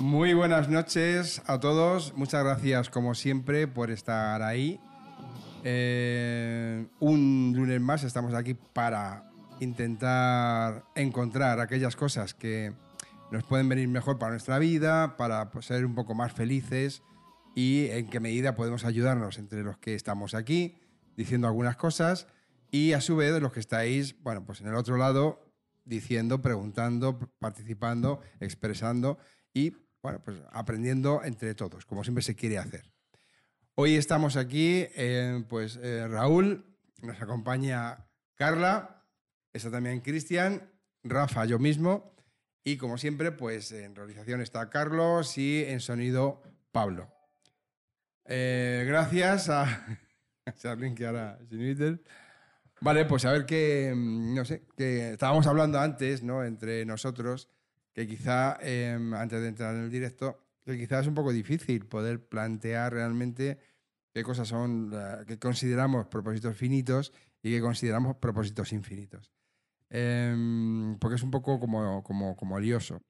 Muy buenas noches a todos. Muchas gracias, como siempre, por estar ahí. Eh, un lunes más estamos aquí para intentar encontrar aquellas cosas que nos pueden venir mejor para nuestra vida, para pues, ser un poco más felices y en qué medida podemos ayudarnos entre los que estamos aquí diciendo algunas cosas y a su vez los que estáis, bueno, pues en el otro lado diciendo, preguntando, participando, expresando y bueno, pues aprendiendo entre todos, como siempre se quiere hacer. Hoy estamos aquí, eh, pues eh, Raúl, nos acompaña Carla, está también Cristian, Rafa, yo mismo, y como siempre, pues en realización está Carlos y en sonido Pablo. Eh, gracias a, Charlene, que ahora inútil. Vale, pues a ver qué, mm, no sé, que estábamos hablando antes, ¿no? Entre nosotros, que quizá, eh, antes de entrar en el directo, que quizá es un poco difícil poder plantear realmente qué cosas son, eh, que consideramos propósitos finitos y que consideramos propósitos infinitos. Em, porque es un poco como, como, como lioso.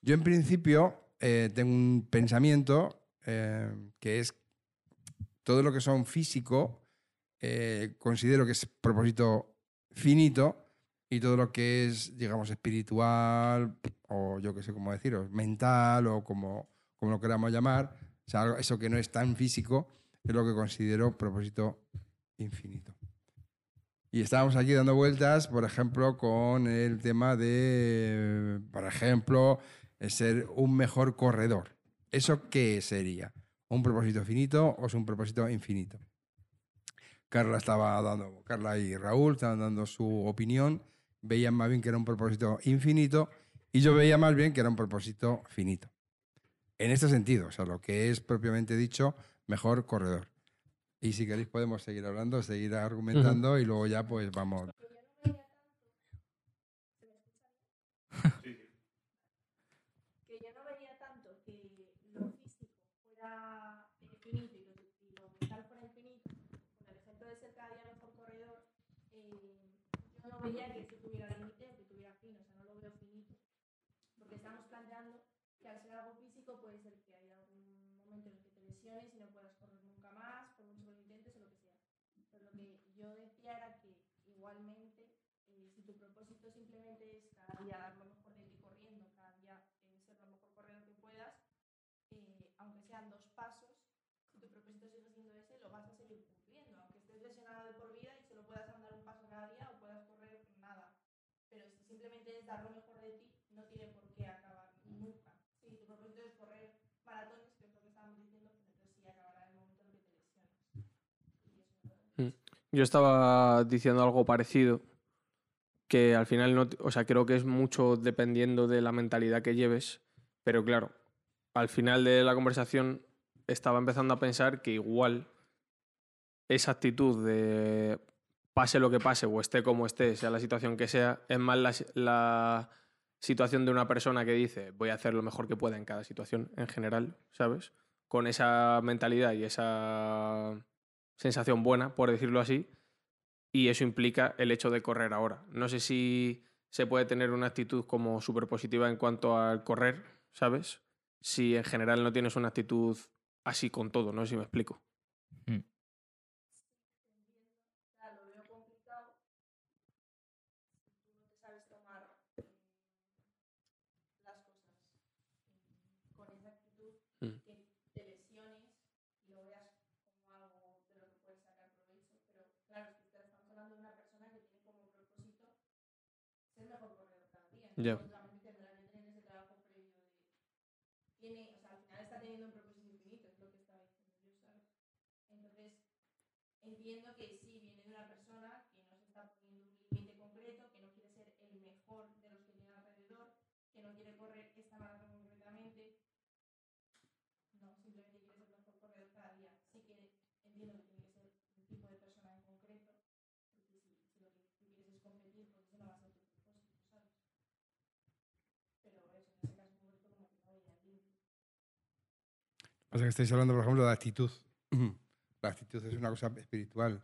Yo en principio eh, tengo un pensamiento eh, que es todo lo que son físico, eh, considero que es propósito finito y todo lo que es, digamos, espiritual o yo qué sé cómo deciros, mental o como, como lo queramos llamar, o sea, eso que no es tan físico, es lo que considero propósito infinito. Y estábamos aquí dando vueltas, por ejemplo, con el tema de, por ejemplo, eh, ser un mejor corredor. ¿Eso qué sería? ¿Un propósito finito o es un propósito infinito? Carla estaba dando, Carla y Raúl estaban dando su opinión, veían más bien que era un propósito infinito y yo veía más bien que era un propósito finito. En este sentido, o sea, lo que es propiamente dicho, mejor corredor. Y si queréis podemos seguir hablando, seguir argumentando y luego ya pues vamos. que yo no vería tanto que lo físico fuera eh, finito y lo, mental fuera infinito, con el ejemplo de ser cada día mejor corredor, eh, yo no vería que eso tuviera límite o que tuviera fin, o sea, no lo veo finito. Porque estamos planteando que al ser algo físico puede ser que haya algún momento en el que te lesiones y no puedas correr nunca más, por mucho que lo intentes o lo que sea. Pero lo que yo decía era que igualmente, eh, si tu propósito simplemente es cada día dar lo mejor de ti corriendo, cada día eh, ser lo mejor corredor que puedas, eh, aunque sean dos pasos, si tu propósito sigue siendo ese, lo vas a seguir cumpliendo, aunque estés lesionado de por vida y solo puedas andar un paso cada día o puedas correr nada. Pero si simplemente es dar lo mejor de ti, no tiene por qué acabar nunca. Si tu propósito es correr maratones, que es lo que estábamos diciendo, pues entonces sí acabará el momento en que te lesiones. Y eso no Yo estaba diciendo algo parecido, que al final no, o sea, creo que es mucho dependiendo de la mentalidad que lleves, pero claro, al final de la conversación estaba empezando a pensar que igual esa actitud de pase lo que pase o esté como esté, sea la situación que sea, es más la, la situación de una persona que dice voy a hacer lo mejor que pueda en cada situación en general, ¿sabes? Con esa mentalidad y esa sensación buena, por decirlo así, y eso implica el hecho de correr ahora. No sé si se puede tener una actitud como súper positiva en cuanto al correr, ¿sabes? Si en general no tienes una actitud así con todo, no sé si me explico. sea, lo veo complicado si tú no te sabes tomar eh, las cosas eh, con esa actitud, Mm. que te lesiones y lo veas como algo de lo que puedes sacar provecho. Pero claro, es que estamos hablando de una persona que tiene como propósito ser mejor corredor cada día. Ya. Entonces, lógicamente tendrá que tener ese trabajo previo de... Tiene, o sea, al final está teniendo un propósito infinito, es lo que estaba diciendo yo, ¿sabes? Entonces, entiendo que sí viene de una persona que no se está poniendo un límite concreto, que no quiere ser el mejor de los que tiene alrededor, que no quiere correr esta maratón concretamente. No, simplemente quiere ser mejor corredor cada día. Sí que entiendo que tiene que ser un tipo de persona en concreto, porque si, si lo que tú quieres es competir, pues eso no va a ser tu propósito, ¿sabes? Pero eso, en ese caso Pasa que estáis hablando, por ejemplo, de actitud. La actitud es una cosa espiritual,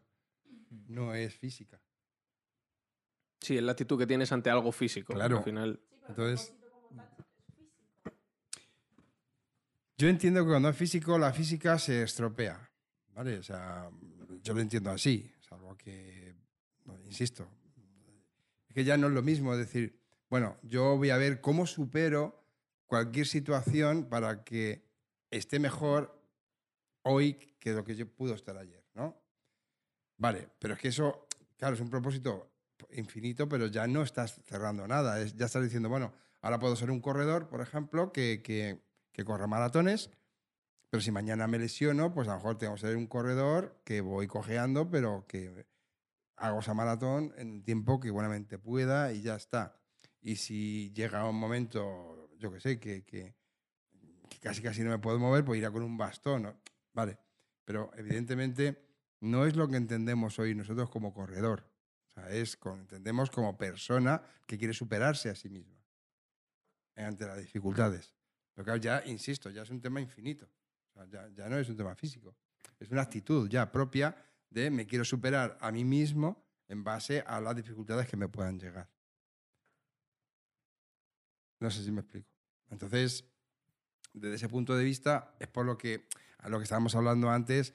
no es física. Sí, es la actitud que tienes ante algo físico. Claro. Al final, Sí, pero Entonces-. Yo entiendo que cuando es físico, la física se estropea. ¿Vale? O sea, yo lo entiendo así. Salvo que, no, insisto, es que ya no es lo mismo decir, bueno, yo voy a ver cómo supero cualquier situación para que esté mejor hoy que lo que yo pudo estar ayer, ¿no? Vale, pero es que eso, claro, es un propósito infinito, pero ya no estás cerrando nada. Es- ya estás diciendo, bueno, ahora puedo ser un corredor, por ejemplo, que, que, que corra maratones, pero si mañana me lesiono, pues a lo mejor tengo que ser un corredor que voy cojeando, pero que hago esa maratón en el tiempo que buenamente pueda y ya está. Y si llega un momento, yo que sé, que casi casi no me puedo mover, pues irá con un bastón. Vale, pero evidentemente no es lo que entendemos hoy nosotros como corredor. O sea, es entendemos como persona que quiere superarse a sí misma ante las dificultades. Pero claro, ya, insisto, ya es un tema infinito. O sea, ya, ya no es un tema físico. Es una actitud ya propia de me quiero superar a mí mismo en base a las dificultades que me puedan llegar. No sé si me explico. Entonces, desde ese punto de vista, es por lo que, a lo que estábamos hablando antes,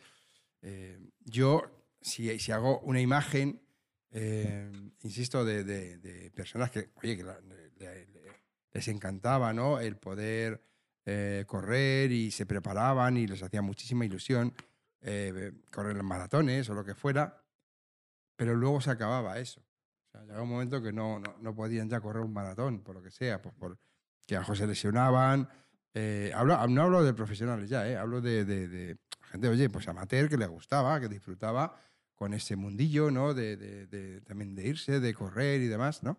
eh, yo, si, si hago una imagen, eh, insisto, de, de- de personas que, oye, que la- le- le- le- les encantaba ¿no? el poder eh, correr y se preparaban y les hacía muchísima ilusión eh, correr en maratones o lo que fuera, pero luego se acababa eso. O sea, llegaba un momento que no, no, no podían ya correr un maratón, por lo que sea, pues por que a se lesionaban. Eh, hablo, no hablo de profesionales ya, eh, hablo de, gente, oye, pues amateur que le gustaba, que disfrutaba con ese mundillo, ¿no? De, también de irse, de correr y demás, ¿no?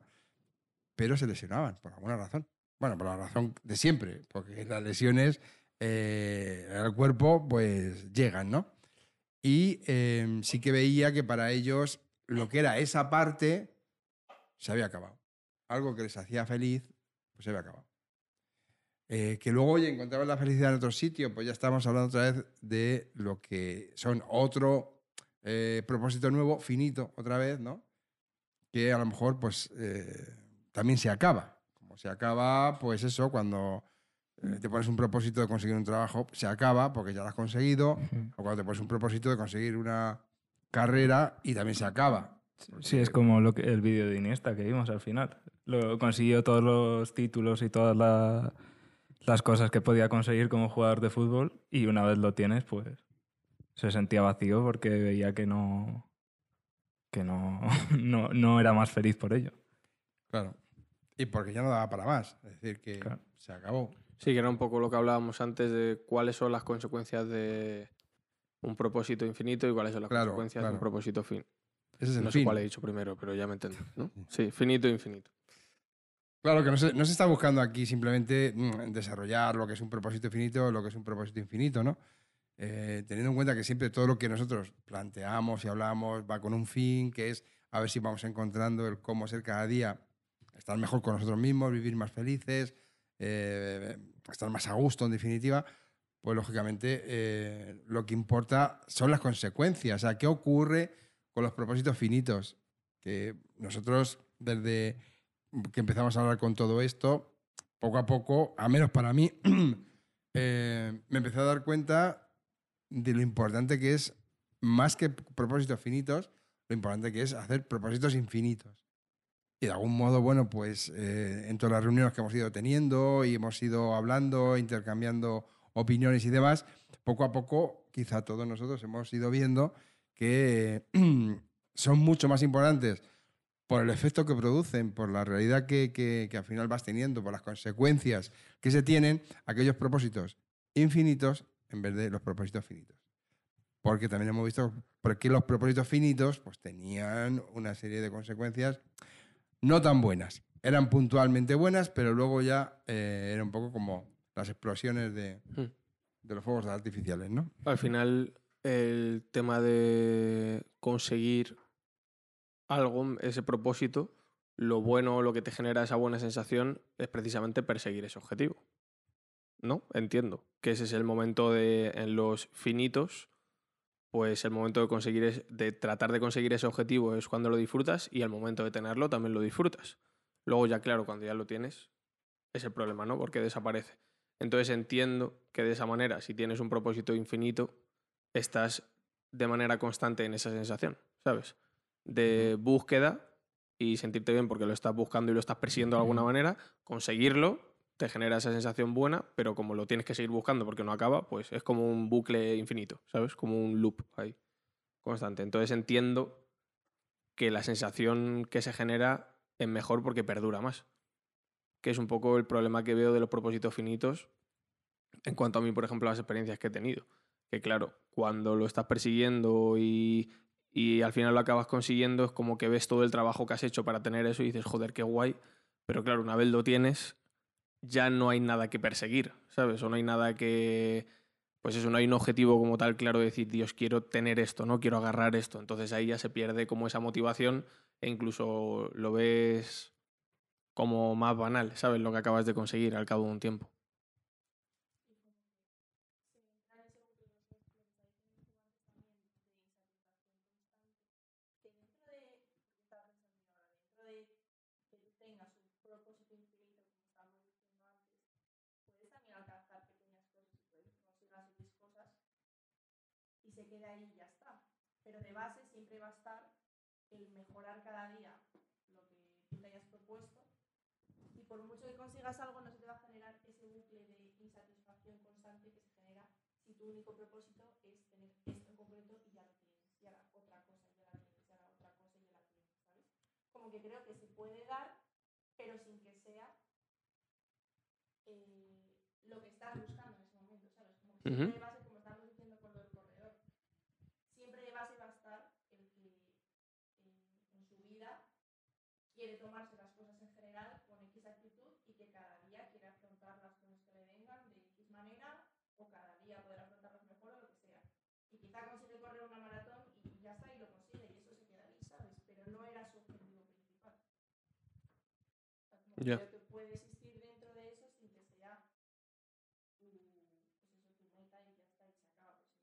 Pero se lesionaban por alguna razón. Bueno, por la razón de siempre, porque las lesiones eh, al cuerpo pues llegan, ¿no? Y eh, sí que veía que para ellos lo que era esa parte se había acabado. Algo que les hacía feliz, pues se había acabado. Eh, que luego, oye, encontraban la felicidad en otro sitio, pues ya estamos hablando otra vez de lo que son otro eh, propósito nuevo, finito, otra vez, ¿no? Que a lo mejor, pues, eh, también se acaba. Como se acaba, pues eso, cuando eh, te pones un propósito de conseguir un trabajo, se acaba porque ya lo has conseguido, o cuando te pones un propósito de conseguir una carrera y también se acaba. Sí, es como lo que, el vídeo de Iniesta que vimos al final. Lo, consiguió todos los títulos y todas la- las cosas que podía conseguir como jugador de fútbol y una vez lo tienes, pues se sentía vacío porque veía que no que no, no, no era más feliz por ello. Claro. Y porque ya no daba para más. Es decir, que Claro. se acabó. sí que era un poco lo que hablábamos antes de cuáles son las consecuencias de un propósito infinito y cuáles son las Claro, consecuencias de un propósito fin. Ese es el No sé cuál he dicho primero, pero ya me entiendo. ¿no? Sí, finito e infinito. Claro que no se, no se está buscando aquí simplemente mm, desarrollar lo que es un propósito infinito, lo que es un propósito infinito, ¿no? Eh, teniendo en cuenta que siempre todo lo que nosotros planteamos y hablamos va con un fin, que es a ver si vamos encontrando el cómo ser cada día, estar mejor con nosotros mismos, vivir más felices, eh, estar más a gusto en definitiva, pues lógicamente eh, lo que importa son las consecuencias, o sea, qué ocurre con los propósitos finitos, que nosotros desde que empezamos a hablar con todo esto, poco a poco, a menos para mí, eh, me empecé a dar cuenta de lo importante que es, más que propósitos finitos, lo importante que es hacer propósitos infinitos. Y de algún modo, bueno, pues eh, en todas las reuniones que hemos ido teniendo y hemos ido hablando, intercambiando opiniones y demás, poco a poco, quizá todos nosotros hemos ido viendo que son mucho más importantes por el efecto que producen, por la realidad que, que- que al final vas teniendo, por las consecuencias que se tienen, aquellos propósitos infinitos en vez de los propósitos finitos. Porque también hemos visto qué los propósitos finitos pues, tenían una serie de consecuencias no tan buenas. Eran puntualmente buenas, pero luego ya eh, era un poco como las explosiones de, Hmm. de los fuegos artificiales, ¿no? Al final, el tema de conseguir algo, ese propósito, lo bueno, lo que te genera esa buena sensación es precisamente perseguir ese objetivo. ¿no? Entiendo que ese es el momento de, en los finitos, pues el momento de conseguir, es- de tratar de conseguir ese objetivo es cuando lo disfrutas y el momento de tenerlo también lo disfrutas. Luego ya, claro, cuando ya lo tienes, es el problema, ¿no? Porque desaparece. Entonces entiendo que de esa manera, si tienes un propósito infinito, estás de manera constante en esa sensación, ¿sabes? De búsqueda y sentirte bien porque lo estás buscando y lo estás persiguiendo de alguna manera, conseguirlo te genera esa sensación buena, pero como lo tienes que seguir buscando porque no acaba, pues es como un bucle infinito, ¿sabes? Como un loop ahí, constante. Entonces entiendo que la sensación que se genera es mejor porque perdura más. Que es un poco el problema que veo de los propósitos finitos en cuanto a mí, por ejemplo, las experiencias que he tenido. Que claro, cuando lo estás persiguiendo y, y al final lo acabas consiguiendo, es como que ves todo el trabajo que has hecho para tener eso y dices, joder, qué guay. Pero claro, una vez lo tienes, ya no hay nada que perseguir, ¿sabes? O no hay nada que... Pues eso, no hay un objetivo como tal claro de decir, Dios, quiero tener esto, no quiero agarrar esto. Entonces ahí ya se pierde como esa motivación e incluso lo ves como más banal, ¿sabes? Lo que acabas de conseguir al cabo de un tiempo. dentro de, estaba pensando ahora, dentro de que tú tengas un propósito infinito, como estábamos diciendo antes, puedes también alcanzar pequeñas cosas y puedes que consigas X cosas y se queda ahí y ya está. Pero de base siempre va a estar el mejorar cada día lo que tú te hayas propuesto y por mucho que consigas algo no se te va a generar ese bucle de insatisfacción constante que se genera si tu único propósito es tener esto en concreto y ya lo tienes, y ahora otra cosa, y ya la tienes, y ahora otra cosa, y ya la tienes, ¿sabes? Como que creo que se puede dar, pero sin que sea eh, lo que estás buscando en ese momento, ¿sabes? Como que siempre Ujú. de base, como estamos diciendo con lo del corredor, siempre de base va a estar el que eh, en su vida quiere tomarse las cosas en general con X actitud y que cada día quiere afrontar las cosas que le vengan de X manera o cada día poder afrontarlas mejor o lo que sea. Y quizá consigue correr una maratón y ya está y lo consigue y eso se queda ahí, ¿sabes? Pero no era su objetivo principal. O sea, como que Ya. creo que puede existir dentro de eso sin que sea tu, pues eso, tu meta y ya está y se acaba, pues.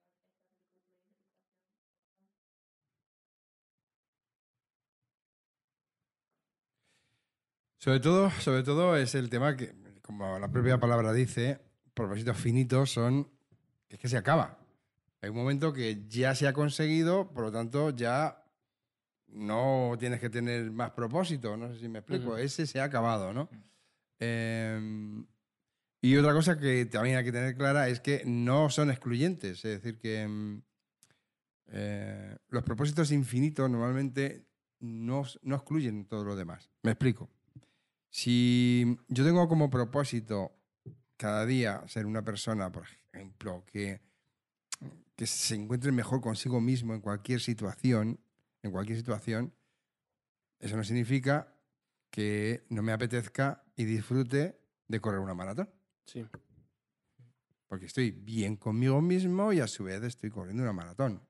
Sobre todo, sobre todo es el tema que, como la propia palabra dice, propósitos finitos son que es que se acaba. Hay un momento que ya se ha conseguido, por lo tanto ya no tienes que tener más propósito. No sé si me explico. Ese se ha acabado, ¿no? Em, y otra cosa que también hay que tener clara es que no son excluyentes. Es decir, que em, eh, los propósitos infinitos normalmente no, no excluyen todo lo demás. Me explico. Si yo tengo como propósito cada día ser una persona, por ejemplo, que, que se encuentre mejor consigo mismo en cualquier situación, en cualquier situación, eso no significa que no me apetezca y disfrute de correr una maratón. Sí. Porque estoy bien conmigo mismo y a su vez estoy corriendo una maratón.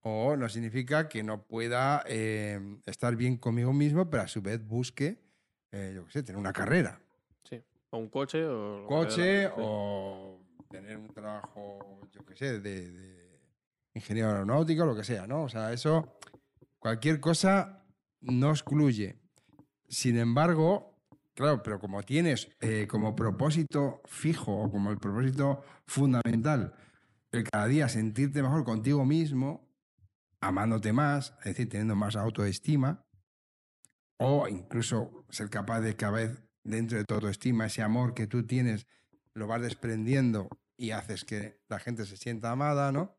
O no significa que no pueda eh, estar bien conmigo mismo, pero a su vez busque, eh, yo qué sé, tener una carrera. Sí. O un coche o... Coche o tener un trabajo, yo qué sé, de, de ingeniero aeronáutico, lo que sea, ¿no? O sea, eso, cualquier cosa no excluye. Sin embargo, claro, pero como tienes eh, como propósito fijo o como el propósito fundamental el cada día sentirte mejor contigo mismo, amándote más, es decir, teniendo más autoestima, o incluso ser capaz de cada vez dentro de tu autoestima, ese amor que tú tienes, lo vas desprendiendo y haces que la gente se sienta amada, ¿no?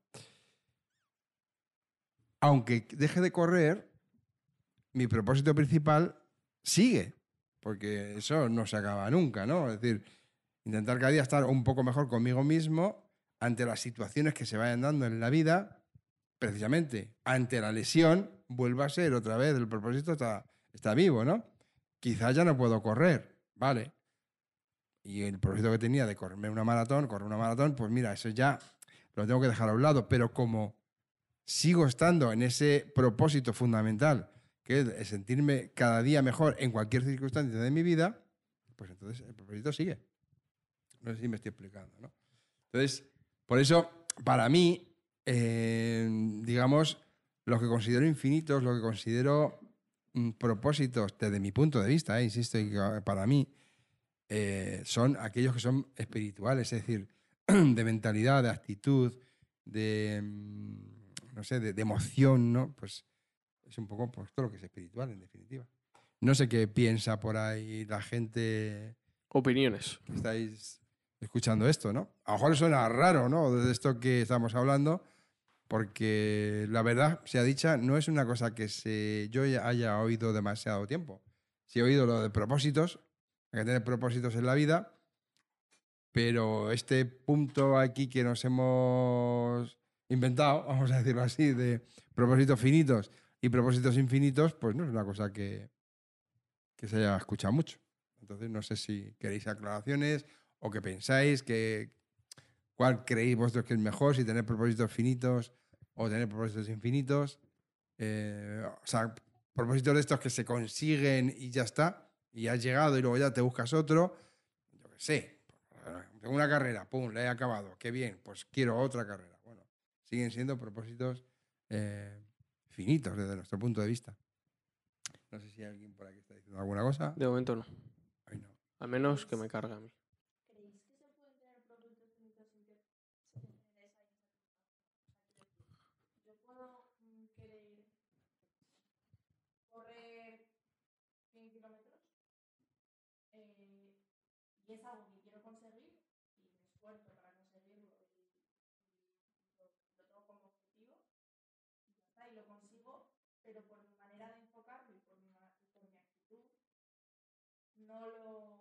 Aunque deje de correr, mi propósito principal sigue, porque eso no se acaba nunca, ¿no? Es decir, intentar cada día estar un poco mejor conmigo mismo ante las situaciones que se vayan dando en la vida, precisamente ante la lesión, vuelva a ser otra vez, el propósito está, está vivo, ¿no? Quizás ya no puedo correr, ¿vale? Y el propósito que tenía de correrme una maratón, correr una maratón, pues mira, eso ya lo tengo que dejar a un lado, pero como sigo estando en ese propósito fundamental, que es sentirme cada día mejor en cualquier circunstancia de mi vida, pues entonces el propósito sigue. No sé si me estoy explicando, ¿no? Entonces, por eso, para mí, eh, digamos, lo que considero infinitos, lo que considero mm, propósitos desde mi punto de vista, eh, insisto, que para mí, eh, son aquellos que son espirituales, es decir, de mentalidad, de actitud, de, mm, no sé, de, de emoción, ¿no? Pues es un poco pues, todo lo que es espiritual, en definitiva. No sé qué piensa por ahí la gente Opiniones. que estáis escuchando esto, ¿no? A lo mejor suena raro, ¿no? De esto que estamos hablando, porque la verdad, sea dicha, no es una cosa que se, yo ya haya oído demasiado tiempo. Sí he oído lo de propósitos, hay que tener propósitos en la vida, pero este punto aquí que nos hemos inventado, vamos a decirlo así, de propósitos finitos y propósitos infinitos, pues no es una cosa que, que se haya escuchado mucho. Entonces no sé si queréis aclaraciones o qué pensáis, que, cuál creéis vosotros que es mejor, si tener propósitos finitos o tener propósitos infinitos. Eh, o sea, propósitos de estos que se consiguen y ya está, y has llegado y luego ya te buscas otro. Yo qué sé, tengo una carrera, pum, la he acabado, qué bien, pues quiero otra carrera. Siguen siendo propósitos eh, finitos desde nuestro punto de vista. No sé si hay alguien por aquí está diciendo alguna cosa. De momento no. Ay, no. Al menos que me cargue a mí. ¿Creéis que se pueden tener propósitos finitos sin que sin tener esa insatisfacción? O sea, quiero decir, Yo puedo mm, querer correr 100 kilómetros eh, y es algo que quiero conseguir y me esfuerzo para conseguirlo y, y lo, lo tengo como objetivo y ya está, y lo consigo, pero por mi manera de enfocarlo y por mi, ma- y por mi actitud no lo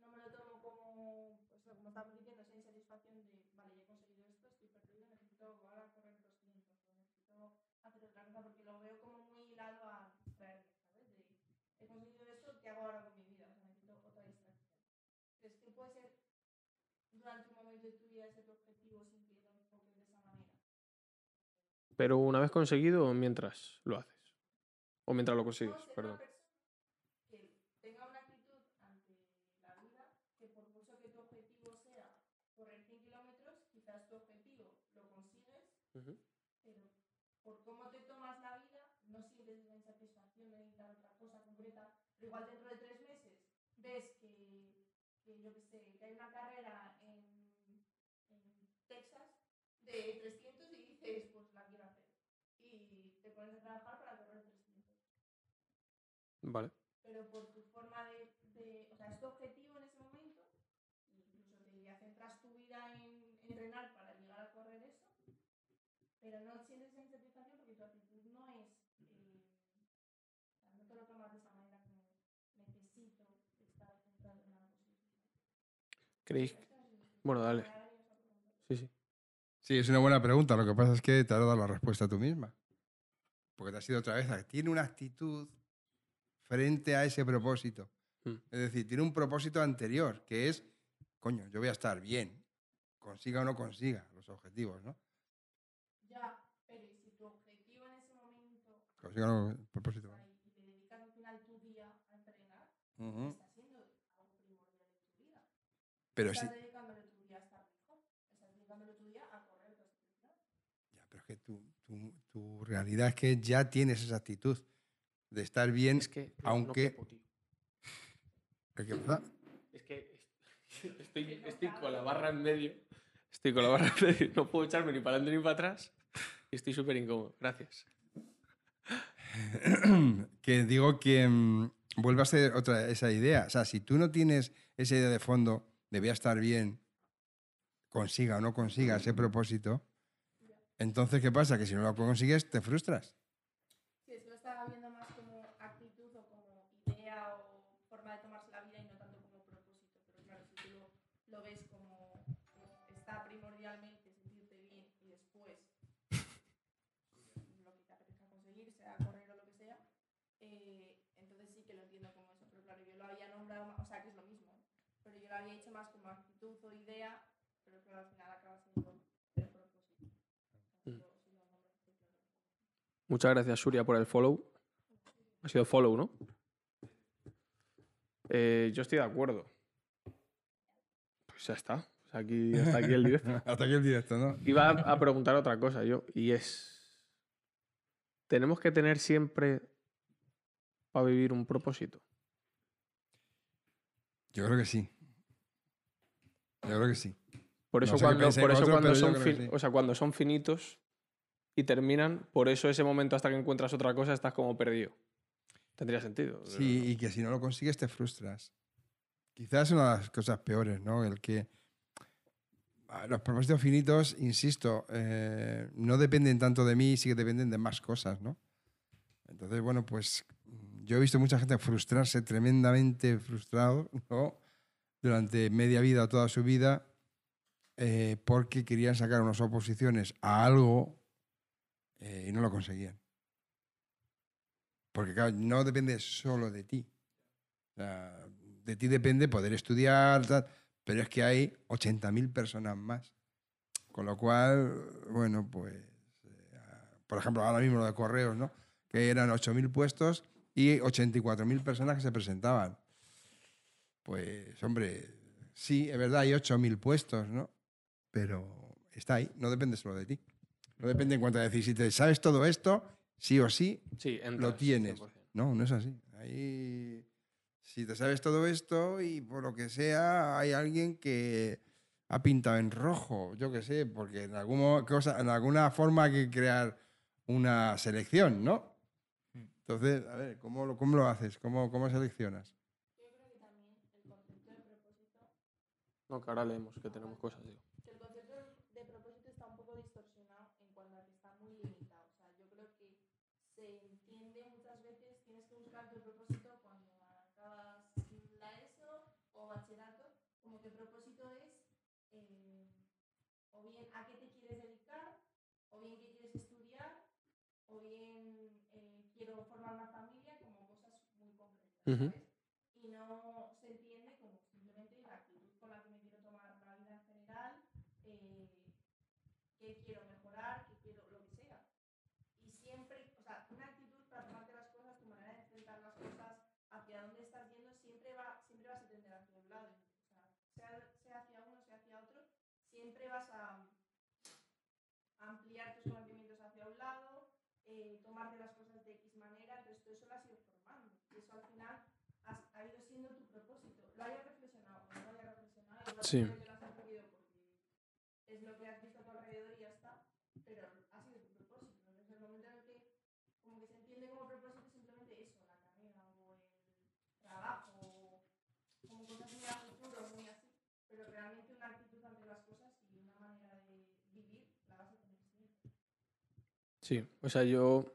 no me lo tomo como, pues, lo- como estamos diciendo, esa insatisfacción de, vale, ya he conseguido esto, estoy perdido, necesito ahora correr 200, o necesito hacer otra cosa, porque lo veo como muy hilado a pérdida, ¿sabes? De, he conseguido esto, ¿qué hago ahora con mi vida? O sea, necesito otra distracción. ¿Crees que puede ser durante un momento de tu vida ese tu objetivo sin que lo enfoques de esa manera? Pero una vez conseguido mientras lo haces. O mientras lo consigues, perdón. una persona que tenga una actitud ante la vida que por mucho que tu objetivo sea correr 100 kilómetros, quizás tu objetivo lo consigues, Ujú. pero por cómo te tomas la vida, no sientes esa insatisfacción de necesitar otra cosa concreta. Pero igual dentro de tres meses ves que, que yo que sé, que hay una carrera en, en Texas de 300 y dices, pues la quiero hacer. Y te pones a trabajar para correr 300 Vale. pero por tu forma de, de- o sea, es tu objetivo en ese momento, incluso te centras tu vida en entrenar para llegar a correr eso, pero no sientes esa insatisfacción porque tu actitud no es, eh, o sea, no te lo tomas de esa manera como necesito estar centrado en algo. ¿Creéis? Bueno, dale. Sí, sí. Sí, es una buena pregunta. Lo que pasa es que te has dado la respuesta tú misma. Porque te has ido otra vez. Tiene una actitud frente a ese propósito. Mm. Es decir, tiene un propósito anterior, que es, coño, yo voy a estar bien, consiga o no consiga los objetivos, ¿no? Ya, pero ¿y si tu objetivo en ese momento, Consiga o no el propósito. y te dedicas al final tu día a entrenar, Ujú. está siendo algo primordial en tu vida. Pero sí, estás dedicándole tu día a estar mejor. Estás dedicándole tu día a correr 200 kilómetros. ya, pero es que tu, tu- realidad es que ya tienes esa actitud de estar bien. Es que. no- no aunque-. Es que estoy, estoy con la barra en medio. Estoy con la barra en medio. No puedo echarme ni para adelante ni para atrás. Y estoy súper incómodo. Gracias. que digo que mm, vuelve a ser otra esa idea. O sea, si tú no tienes esa idea de fondo de voy a estar bien, consiga o no consiga ese propósito, entonces ¿qué pasa? Que si no lo consigues, te frustras. Sí, es que lo estaba viendo más como actitud o como idea o forma de tomarse la vida y no tanto como propósito. Pero claro, si tú lo, lo ves como está primordialmente sentirte bien y después lo que te apetezca conseguir, sea correr o lo que sea, eh, entonces sí que lo entiendo como eso. Pero claro, yo lo había nombrado, o sea, que es lo mismo, ¿eh? pero yo lo había hecho más como actitud o idea, pero claro, al final acaba siendo el propósito. Mm. Si lo- si lo nombras así, claro. Muchas gracias, Suria, por el follow. Ha sido follow, ¿no? Eh, yo estoy de acuerdo. Pues ya está. Aquí, hasta aquí el directo. Hasta aquí el directo, ¿no? Iba a a preguntar otra cosa yo, y es, ¿tenemos que tener siempre para vivir un propósito? Yo creo que sí. Yo creo que sí. Por No eso, sé cuando, por eso cuando, son fin- sí. o sea, cuando son finitos y terminan, por eso ese momento hasta que encuentras otra cosa estás como perdido. Tendría sentido. pero- Sí, y que si no lo consigues te frustras. Quizás una de las cosas peores, ¿no? El que los propósitos finitos, insisto, eh, no dependen tanto de mí, sí que dependen de más cosas, ¿no? Entonces, bueno, pues mm, yo he visto mucha gente frustrarse tremendamente frustrado, ¿no? Durante media vida o toda su vida eh, porque querían sacar unas oposiciones a algo eh, y no lo conseguían. Porque claro, no depende solo de ti. De ti depende poder estudiar, tal, pero es que hay 80.000 personas más. Con lo cual, bueno, pues, eh, por ejemplo, ahora mismo lo de correos, ¿no? Que eran 8.000 puestos y 84.000 personas que se presentaban. Pues, hombre, sí, es verdad, hay 8.000 puestos, ¿no? Pero está ahí, no depende solo de ti. No depende en cuanto a decir, si te sabes todo esto, sí o sí, Sí, lo tienes. 100%. No, no es así. Ahí, si te sabes todo esto y por lo que sea, hay alguien que ha pintado en rojo, yo qué sé, porque en, alguna cosa, en alguna forma hay que crear una selección, ¿no? Mm. Entonces, a ver, ¿cómo lo, cómo lo haces? ¿Cómo, ¿Cómo seleccionas? Yo creo que también el concepto de propósito, No, que ahora leemos que tenemos cosas, digo. que el concepto de propósito está un poco distorsionado en cuanto a que está muy limitado. O sea, yo creo que se entiende muchas veces, tienes que buscar tu propósito cuando acabas la ESO o bachillerato, como que propósito es eh, o bien a qué te quieres dedicar, o bien qué quieres estudiar, o bien eh, quiero formar una familia, como cosas muy concretas, no se entiende como simplemente la actitud con la que me quiero tomar la vida en general, eh, qué quiero mejorar, qué quiero, lo que sea. Y siempre, o sea, una actitud para tomarte las cosas, tu manera de enfrentar las cosas, hacia dónde estás yendo, siempre, va, siempre vas a tender hacia un lado. O sea, sea, sea hacia uno, sea hacia otro, siempre vas a ampliar tus conocimientos hacia un lado, eh, tomarte las cosas de X manera, entonces todo eso lo has ido formando. Y eso al final has- ha ido siendo tu propósito. Lo hayas reflexionado o no lo hayas reflexionado, igual Sí. simplemente lo has aprendido porque es lo que has visto a tu alrededor y ya está, pero ha sido tu propósito. Entonces el momento en el que como que se entiende como propósito simplemente eso, la carrera o el trabajo, o como cosas muy a futuro, muy así, pero realmente una actitud ante las cosas y una manera de vivir la vas a tener siempre. Sí, o sea, yo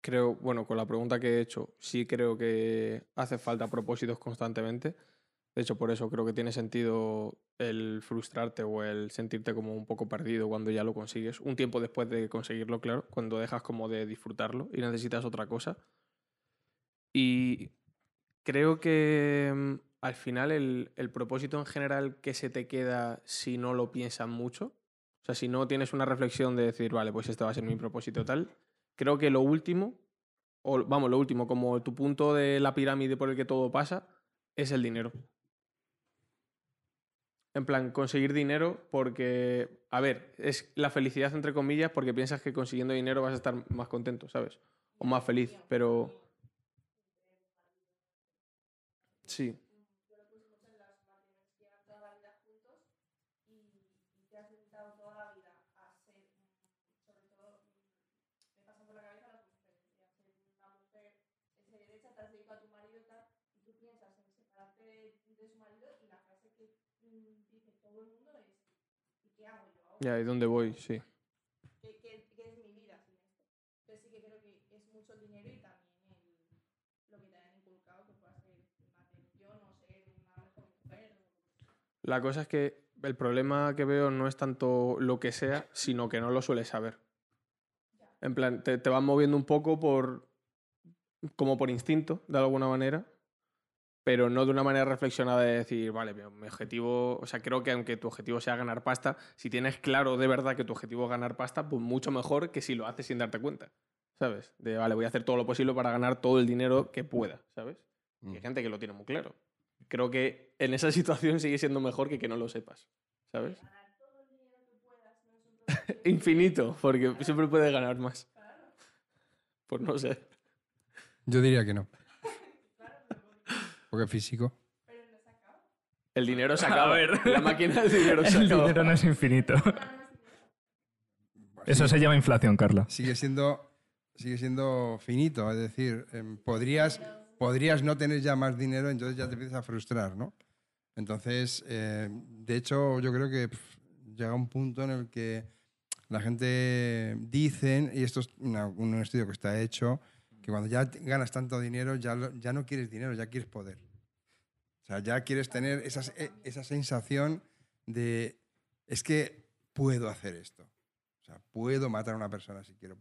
creo, bueno, con la pregunta que he hecho, sí creo que hace falta propósitos constantemente. De hecho, por eso creo que tiene sentido el frustrarte o el sentirte como un poco perdido cuando ya lo consigues. Un tiempo después de conseguirlo, claro, cuando dejas como de disfrutarlo y necesitas otra cosa. Y creo que mm, al final el, el propósito en general que se te queda si no lo piensas mucho, o sea, si no tienes una reflexión de decir, vale, pues este va a ser mi propósito tal, creo que lo último, o vamos, lo último, como tu punto de la pirámide por el que todo pasa, es el dinero. En plan, conseguir dinero porque, a ver, es la felicidad entre comillas porque piensas que consiguiendo dinero vas a estar más contento, ¿sabes? O más feliz, pero... Sí, de su marido y la frase que mm, dice todo el mundo es, ¿y qué hago yo ahora? ya, ¿y dónde voy? Sí. ¿Qué, qué, qué es mi vida sin esto? Entonces sí que creo que es mucho dinero y también el, lo que te han inculcado, que pueda ser una atención o ser una mejor mujer. La cosa es que el problema que veo no es tanto lo que sea, sino que no lo sueles saber. En plan, te, te van moviendo un poco por. como por instinto, de alguna manera. Pero no de una manera reflexionada de decir, vale, mi objetivo. O sea, creo que aunque tu objetivo sea ganar pasta, si tienes claro de verdad que tu objetivo es ganar pasta, pues mucho mejor que si lo haces sin darte cuenta. ¿Sabes? De, vale, voy a hacer todo lo posible para ganar todo el dinero que pueda, ¿sabes? Y hay gente que lo tiene muy claro. creo que en esa situación sigue siendo mejor que que no lo sepas, ¿sabes? Infinito, porque siempre puedes ganar más. Pues no sé. Yo diría que no. Porque físico. El dinero se A acaba. ver. La máquina del dinero se El acaba. dinero no es infinito. Eso se llama inflación, Carla. Sigue siendo, sigue siendo finito. Es decir, em, podrías, podrías no tener ya más dinero, entonces ya te empiezas a frustrar, ¿no? Entonces, eh, de hecho, yo creo que pf, llega un punto en el que la gente dicen, y esto es una- un estudio que está hecho, que cuando ya te- ganas tanto dinero, ya, lo- ya no quieres dinero, ya quieres poder. O sea, ya quieres tener esas- e- esa sensación de, es que puedo hacer esto. O sea, puedo matar a una persona si quiero.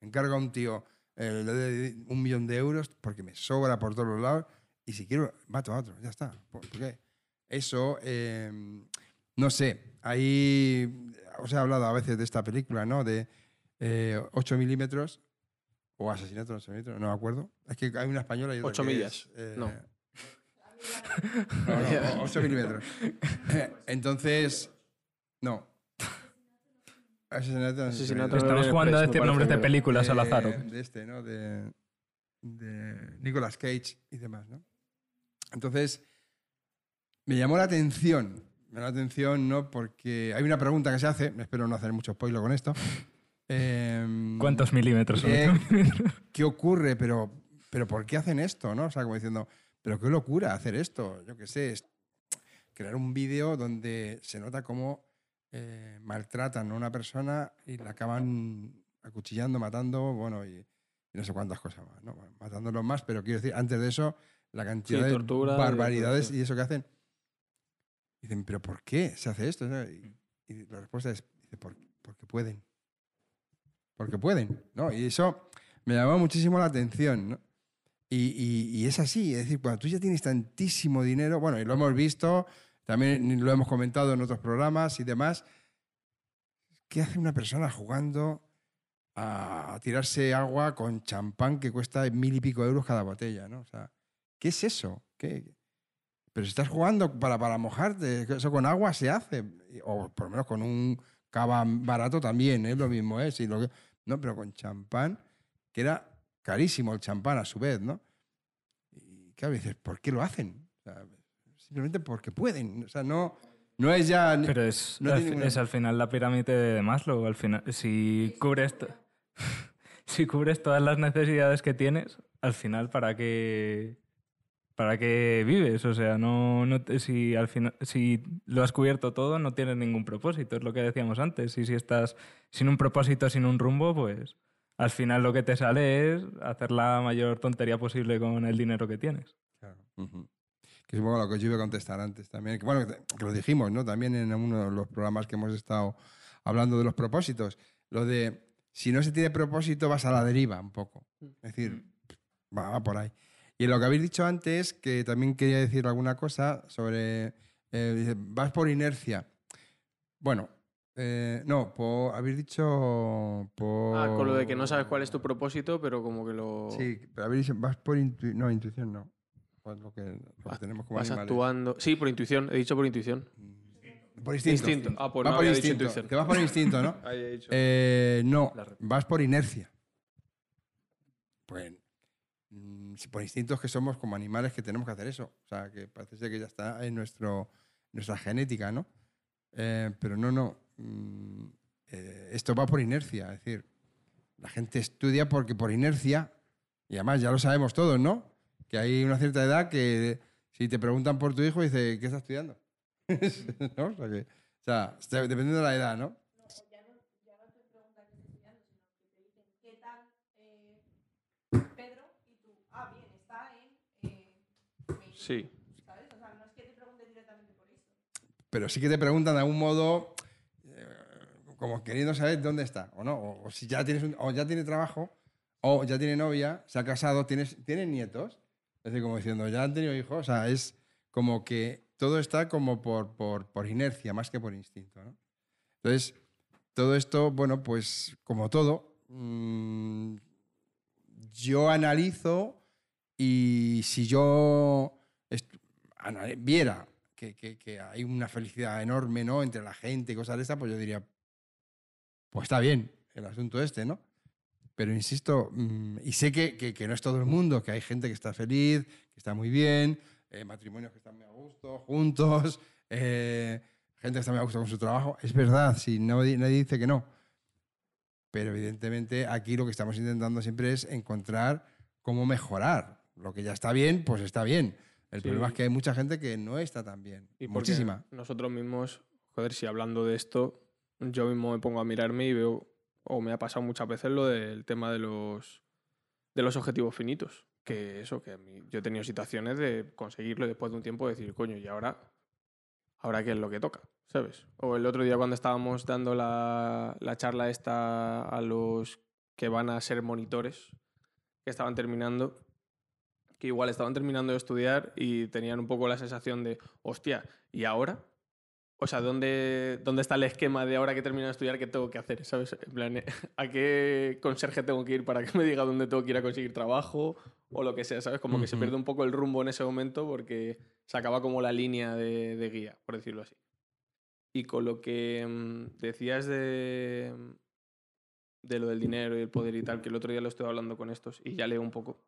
Encargo a un tío eh, le doy un millón de euros porque me sobra por todos los lados y si quiero, mato a otro, ya está. ¿Por, qué? Eso, eh, no sé, ahí os he hablado a veces de esta película, ¿no? De eh, 8 milímetros o asesinato en 8 milímetros, no me acuerdo. Es que hay una española y otra Ocho que millas, es, eh, no. No, no, 8 milímetros. Entonces, no. Asesinato Estamos jugando a decir nombres de películas al azar. De este, ¿no? De, de Nicolas Cage y demás, ¿no? Entonces, me llamó la atención. Me llamó la atención, ¿no? Porque hay una pregunta que se hace, espero no hacer mucho spoiler con esto. Em, ¿Cuántos milímetros son? eh, ¿Qué ocurre? Pero, pero ¿por qué hacen esto? ¿no? O sea, como diciendo, pero qué locura hacer esto. Yo qué sé, crear un vídeo donde se nota cómo eh, maltratan a una persona y la acaban acuchillando, matando, bueno, y, y no sé cuántas cosas más, ¿no? Bueno, matándolos más, pero quiero decir, antes de eso, la cantidad Sí, de tortura, barbaridades y eso que hacen. Dicen, ¿pero por qué se hace esto? ¿no? Y, y la respuesta es, dice, "Por- porque pueden. Porque pueden, ¿no? Y eso me llamó muchísimo la atención, ¿no? Y, y- y es así, es decir, cuando tú ya tienes tantísimo dinero, bueno, y lo hemos visto, también lo hemos comentado en otros programas y demás, ¿qué hace una persona jugando a tirarse agua con champán que cuesta mil y pico euros cada botella, ¿no? O sea, ¿qué es eso? ¿Qué? Pero si estás jugando para, para mojarte, eso con agua se hace, o por lo menos con un cava barato también, es lo mismo, ¿eh? Si lo que- no, pero con champán, que era carísimo el champán a su vez, ¿no? Y claro, dices, ¿por qué lo hacen? O sea, simplemente porque pueden. O sea, no, no es ya. Pero es, No ninguna- es al final la pirámide de Maslow. Al final, si cubres, si cubres todas las necesidades que tienes, al final, ¿para qué, para qué vives? O sea, no, no si, al final, si lo has cubierto todo, no tienes ningún propósito. Es lo que decíamos antes. Y si estás sin un propósito, sin un rumbo, pues al final lo que te sale es hacer la mayor tontería posible con el dinero que tienes. Claro. Que es un poco lo que yo iba a contestar antes también. Que, bueno, que que lo dijimos, ¿no? También en uno de los programas que hemos estado hablando de los propósitos. Lo de si no se tiene propósito, vas a la deriva un poco. Es decir, va, va por ahí. Y en lo que habéis dicho antes, que también quería decir alguna cosa sobre. eh, vas por inercia. Bueno, eh, no, por, habéis dicho. Por... Ah, con lo de que no sabes cuál es tu propósito, pero como que lo Sí, pero habéis dicho, vas por intuición. No, intuición no. Lo que, lo que Vas- tenemos como vas animales. actuando. Sí, por intuición, he dicho por intuición. Por instinto. Instinto. Ah, pues vas no por dicho instinto. intuición. Te vas por instinto, ¿no? Dicho. Eh, no, vas por inercia. Pues mm, por instinto es que somos como animales que tenemos que hacer eso. O sea, que parece ser que ya está en nuestro, nuestra genética, ¿no? Eh, pero no, no. Mm, eh, esto va por inercia. Es decir, la gente estudia porque por inercia, y además ya lo sabemos todos, ¿no? Que hay una cierta edad que si te preguntan por tu hijo, dice, ¿qué está estudiando? ¿No? O sea, que, o sea, está- dependiendo de la edad, ¿no? ya no, ya no te preguntan qué estás estudiando, sino que te dicen qué tal Pedro y tú, bien, está en medicina", Sí. ¿sabes? O sea, no es que te pregunten directamente por eso. pero sí que te preguntan de algún modo como queriendo saber dónde está o no o, o si ya tienes un- o ya tiene trabajo o ya tiene novia se ha casado tienes tiene nietos es decir como diciendo ya han tenido hijos o sea es como que todo está como por, por, por inercia más que por instinto ¿no? entonces todo esto bueno pues como todo mm, yo analizo y si yo viera que, que- que hay una felicidad enorme, ¿no? Entre la gente y cosas de estas, pues yo diría, pues está bien el asunto este, ¿no? Pero insisto, mm, y sé que, que- que no es todo el mundo, que hay gente que está feliz, que está muy bien, eh, matrimonios que están muy a gusto, juntos, eh, gente que está muy a gusto con su trabajo. Es verdad, si nadie, nadie dice que no. Pero evidentemente aquí lo que estamos intentando siempre es encontrar cómo mejorar. Lo que ya está bien, pues está bien. El Sí. problema es que hay mucha gente que no está tan bien. Y Muchísima. Nosotros mismos, joder, si hablando de esto, yo mismo me pongo a mirarme y veo, o me ha pasado muchas veces lo del tema de los, de los objetivos finitos. Que eso, que a mí, yo he tenido situaciones de conseguirlo y después de un tiempo decir, coño, ¿y ahora? ¿Ahora qué es lo que toca? ¿Sabes? O el otro día cuando estábamos dando la, la charla esta a los que van a ser monitores, que estaban terminando, que igual estaban terminando de estudiar y tenían un poco la sensación de, hostia, ¿y ahora? O sea, ¿dónde, ¿dónde está el esquema de ahora que termino de estudiar qué tengo que hacer? ¿Sabes? En plan, ¿a qué conserje tengo que ir para que me diga dónde tengo que ir a conseguir trabajo? O lo que sea, ¿sabes? Como que se pierde un poco el rumbo en ese momento porque se acaba como la línea de, de guía, por decirlo así. Y con lo que mm, decías de, de lo del dinero y el poder y tal, que el otro día lo estoy hablando con estos y ya leo un poco,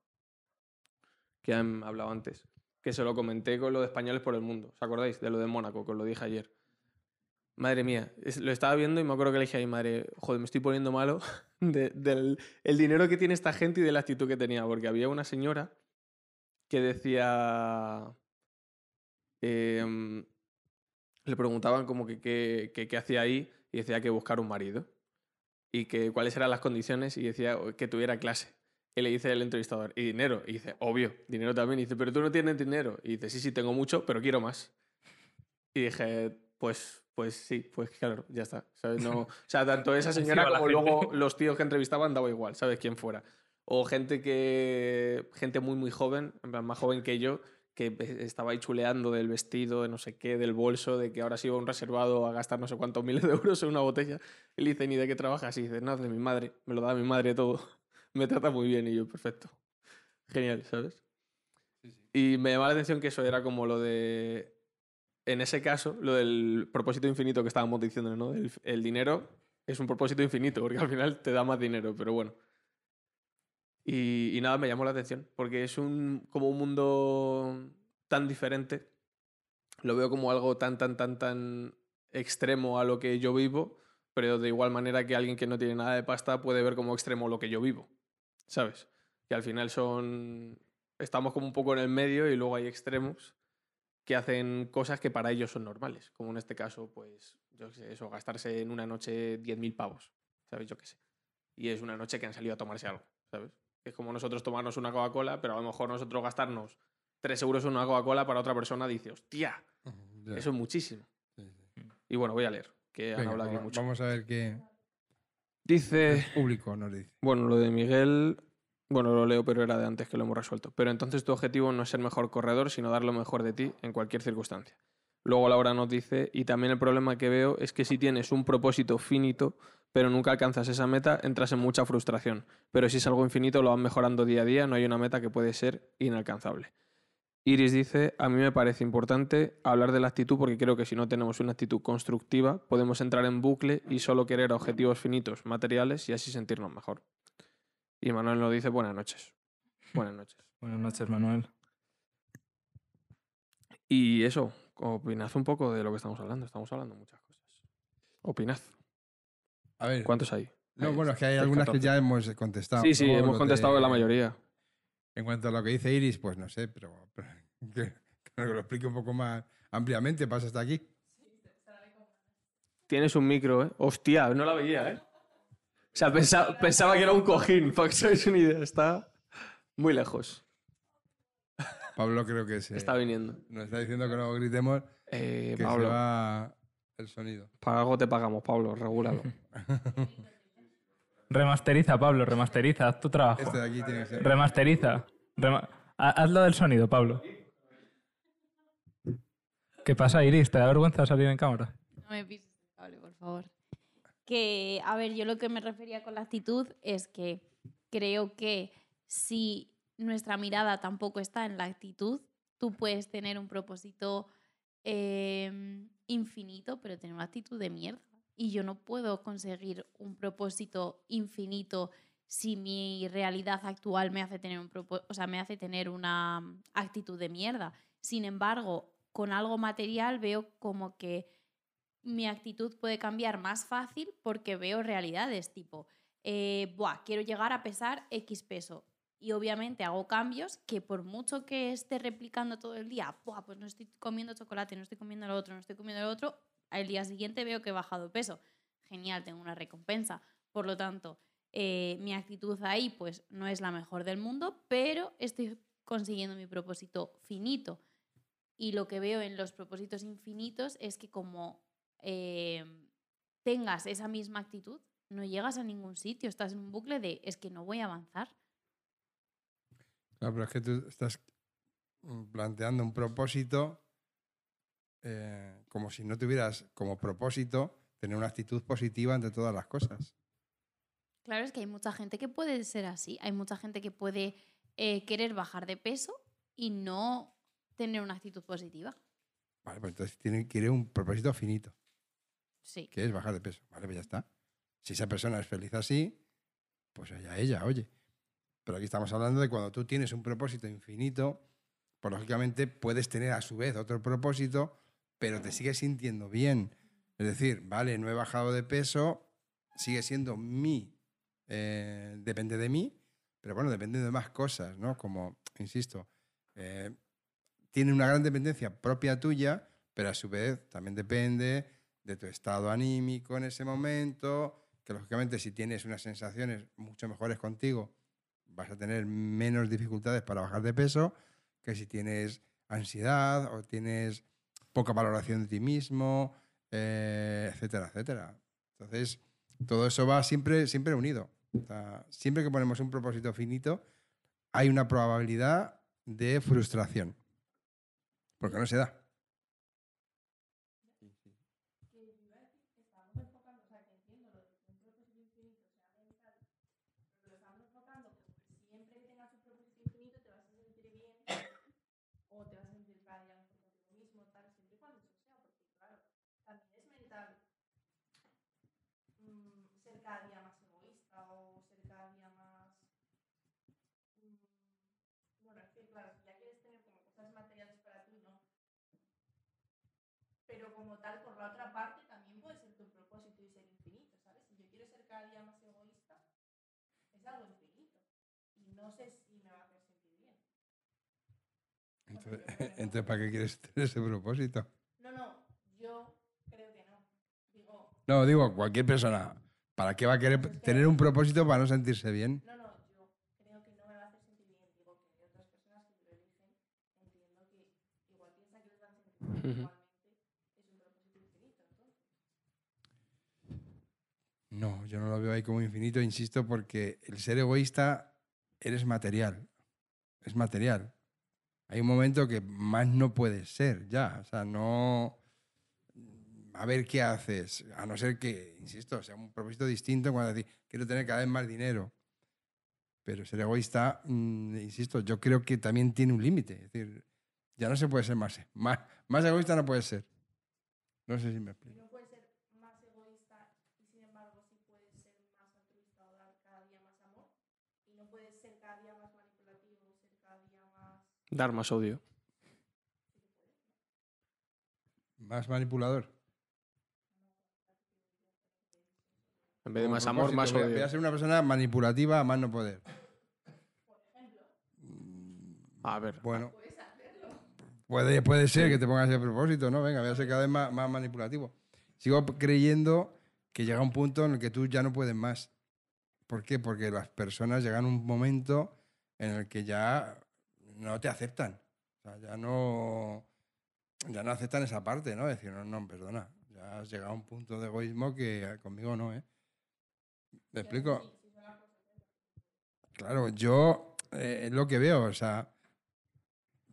que han hablado antes, que se lo comenté con lo de españoles por el mundo. ¿Os acordáis? De lo de Mónaco, que os lo dije ayer. Madre mía, lo estaba viendo y me acuerdo que le dije a madre, joder, me estoy poniendo malo de- del el dinero que tiene esta gente y de la actitud que tenía, porque había una señora que decía... em, le preguntaban como que qué que, qué hacía ahí y decía que buscar un marido y que cuáles eran las condiciones y decía que tuviera clase. Y le dice el entrevistador, ¿y dinero? Y dice, obvio, dinero también. Y dice, pero tú no tienes dinero. Y dice, sí, sí, tengo mucho, pero quiero más. Y dije, pues, pues sí, pues claro, ya está. ¿sabes? No, o sea, tanto esa señora como luego los tíos que entrevistaban daba igual, ¿sabes? Quién fuera. O gente que. gente muy, muy joven, en plan, más joven que yo, que estaba ahí chuleando del vestido, de no sé qué, del bolso, de que ahora se iba a un reservado a gastar no sé cuántos miles de euros en una botella. Y le dice, ¿ni de qué trabajas? Y dice, no, de mi madre, me lo da mi madre todo. me trata muy bien y yo, perfecto. Genial, ¿sabes? Y me llamaba la atención que eso era como lo de. En ese caso, lo del propósito infinito que estábamos diciendo, ¿no? El, el dinero es un propósito infinito, porque al final te da más dinero, pero bueno. Y, y nada, me llamó la atención, porque es un, como un mundo tan diferente. Lo veo como algo tan, tan, tan, tan extremo a lo que yo vivo, pero de igual manera que alguien que no tiene nada de pasta puede ver como extremo lo que yo vivo, ¿sabes? Que al final son... Estamos como un poco en el medio y luego hay extremos que hacen cosas que para ellos son normales, como en este caso, pues, yo qué sé, eso, gastarse en una noche 10.000 pavos, ¿sabes? Yo qué sé. Y es una noche que han salido a tomarse algo, ¿sabes? Es como nosotros tomarnos una Coca-Cola, pero a lo mejor nosotros gastarnos 3 euros en una Coca-Cola para otra persona dice, hostia, Ya. eso es muchísimo. Sí, sí. Y bueno, voy a leer, que han Venga, hablado aquí va- mucho. Vamos a ver qué Dice, el público nos dice. bueno, lo de Miguel, bueno, lo leo, pero era de antes que lo hemos resuelto. Pero entonces tu objetivo no es ser mejor corredor, sino dar lo mejor de ti en cualquier circunstancia. Luego Laura nos dice, y también el problema que veo es que si tienes un propósito finito, pero nunca alcanzas esa meta, entras en mucha frustración. Pero si es algo infinito, lo vas mejorando día a día, no hay una meta que puede ser inalcanzable. Iris dice, a mí me parece importante hablar de la actitud porque creo que si no tenemos una actitud constructiva, podemos entrar en bucle y solo querer objetivos finitos, materiales y así sentirnos mejor. Y Manuel nos dice, buenas noches. Buenas noches. Buenas noches, Manuel. Y eso, opinad un poco de lo que estamos hablando. Estamos hablando de muchas cosas. Opinad. A ver. ¿Cuántos hay? No, Hay bueno, es que hay algunas que 14. ya hemos contestado. Sí, sí, ¿no? hemos contestado de- la mayoría. En cuanto a lo que dice Iris, pues no sé, pero, pero que, que lo explique un poco más ampliamente, pasa hasta aquí. Tienes un micro, ¿eh? Hostia, no la veía, ¿eh? O sea, pensa- pensaba que era un cojín, para que os hagáis una idea. Está muy lejos. Pablo creo que se, Está viniendo. nos está diciendo que no gritemos, Eh, que Pablo, se va el sonido. para algo te pagamos, Pablo, regúlalo. Remasteriza, Pablo, remasteriza, haz tu trabajo. Este de aquí tiene que ser. Remasteriza. Rema- Ha- Hazlo del sonido, Pablo. ¿Qué pasa, Iris? ¿Te da vergüenza salir en cámara? No me pises el cable, por favor. Que, a ver, yo lo que me refería con la actitud es que creo que si nuestra mirada tampoco está en la actitud, tú puedes tener un propósito em, infinito, pero tener una actitud de mierda. Y yo no puedo conseguir un propósito infinito si mi realidad actual me hace tener un o sea, me hace tener una actitud de mierda. Sin embargo, con algo material veo como que mi actitud puede cambiar más fácil porque veo realidades tipo, eh, "Buah, quiero llegar a pesar X peso. Y obviamente hago cambios que por mucho que esté replicando todo el día, "Buah, pues no estoy comiendo chocolate, no estoy comiendo lo otro, no estoy comiendo lo otro, al día siguiente veo que he bajado peso. Genial, tengo una recompensa. Por lo tanto, eh, mi actitud ahí pues no es la mejor del mundo, pero estoy consiguiendo mi propósito finito. Y lo que veo en los propósitos infinitos es que como eh, tengas esa misma actitud, no llegas a ningún sitio, estás en un bucle de es que no voy a avanzar. Claro, pero es que tú estás planteando un propósito eh, como si no tuvieras como propósito tener una actitud positiva ante todas las cosas. Claro, es que hay mucha gente que puede ser así, hay mucha gente que puede eh, querer bajar de peso y no tener una actitud positiva. Vale, pues entonces tiene, quiere un propósito finito, Sí. que es bajar de peso. Vale, pues ya está. Si esa persona es feliz así, pues allá ella, oye. Pero aquí estamos hablando de cuando tú tienes un propósito infinito, pues lógicamente puedes tener a su vez otro propósito, pero te sigues sintiendo bien. Es decir, vale, no he bajado de peso, sigue siendo mi, eh, depende de mí, pero bueno, depende de más cosas, ¿no? Como, insisto, eh, tiene una gran dependencia propia tuya, pero a su vez también depende de tu estado anímico en ese momento, que lógicamente si tienes unas sensaciones mucho mejores contigo, vas a tener menos dificultades para bajar de peso que si tienes ansiedad o tienes poca valoración de ti mismo, eh, etcétera, etcétera. Entonces, todo eso va siempre, siempre unido. Siempre que ponemos un propósito finito, hay una probabilidad de frustración. Porque no se da. estábamos enfocando, o sea, que entiendo lo de que un propósito infinito sea mental, pero lo estamos enfocando que siempre que tengas un propósito infinito te vas a sentir bien o te vas a sentir cada día mejor contigo mismo, tal, siempre y cuando eso sea, porque claro, también es mental mm, ser cada día más egoísta o ser cada día más... mm, bueno, es que claro, si ya quieres tener como cosas materiales para ti, ¿no? Por la otra parte, también puede ser tu propósito y ser infinito, ¿sabes? Si yo quiero ser cada día más egoísta, es algo infinito. Y no sé si me va a hacer sentir bien. Entonces, entonces, ¿para qué quieres tener ese propósito? No, no, yo creo que no. Digo, No, digo, cualquier persona, ¿para qué va a querer tener un propósito para no sentirse bien? no, no, yo creo que no me va a hacer sentir bien. Digo que hay otras personas que lo eligen, entiendo que igual piensa que les van a sentir bien, Ujú. igualmente es un propósito infinito, entonces. No, yo no lo veo ahí como infinito, insisto, porque el ser egoísta eres material. Es material. Hay un momento que más no puedes ser ya. O sea, no. A ver qué haces. A no ser que, insisto, sea un propósito distinto cuando decir, quiero tener cada vez más dinero. Pero ser egoísta, mm, insisto, yo creo que también tiene un límite. Es decir, ya no se puede ser más, más, más egoísta, no puede ser. No sé si me explico. No puedes ser más egoísta y sin embargo sí puedes ser más altruista o dar cada día más amor. Y no puedes ser cada día más manipulativo o ser cada día más... Dar más odio. Más manipulador. En vez de Como más amor, más voy a- Voy odio. a ser una persona manipulativa a más no poder. A ver, Bueno. Puede, puede ser que te pongas ese propósito, ¿no? Venga, voy a ser cada vez más, más manipulativo. Sigo creyendo que llega un punto en el que tú ya no puedes más. ¿Por qué? Porque las personas llegan a un momento en el que ya no te aceptan. O sea, ya no, ya no aceptan esa parte, ¿no? Decir, no, no, perdona. Ya has llegado a un punto de egoísmo que conmigo no, ¿eh? ¿Me explico? Claro, yo eh, es lo que veo, o sea,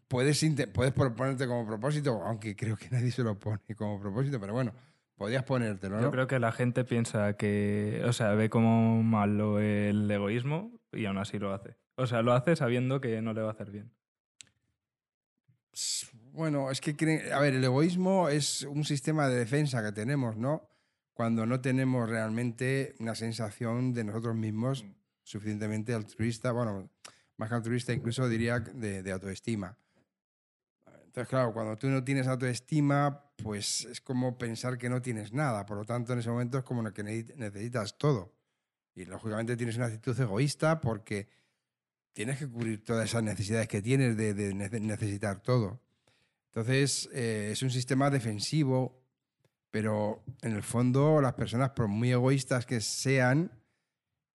puedes, puedes proponerte como propósito, aunque creo que nadie se lo pone como propósito, pero bueno, podías ponértelo, ¿no? Yo creo que la gente piensa que, o sea, ve como malo el egoísmo y aún así lo hace. O sea, lo hace sabiendo que no le va a hacer bien. Bueno, es que creen- a ver, el egoísmo es un sistema de defensa que tenemos, ¿no? Cuando no tenemos realmente una sensación de nosotros mismos suficientemente altruista, bueno, más que altruista incluso diría de, de autoestima. Entonces, claro, cuando tú no tienes autoestima, pues es como pensar que no tienes nada. Por lo tanto, en ese momento es como que ne- necesitas todo. Y lógicamente tienes una actitud egoísta porque tienes que cubrir todas esas necesidades que tienes de, de nece- necesitar todo. Entonces, eh, es un sistema defensivo, pero en el fondo las personas, por muy egoístas que sean,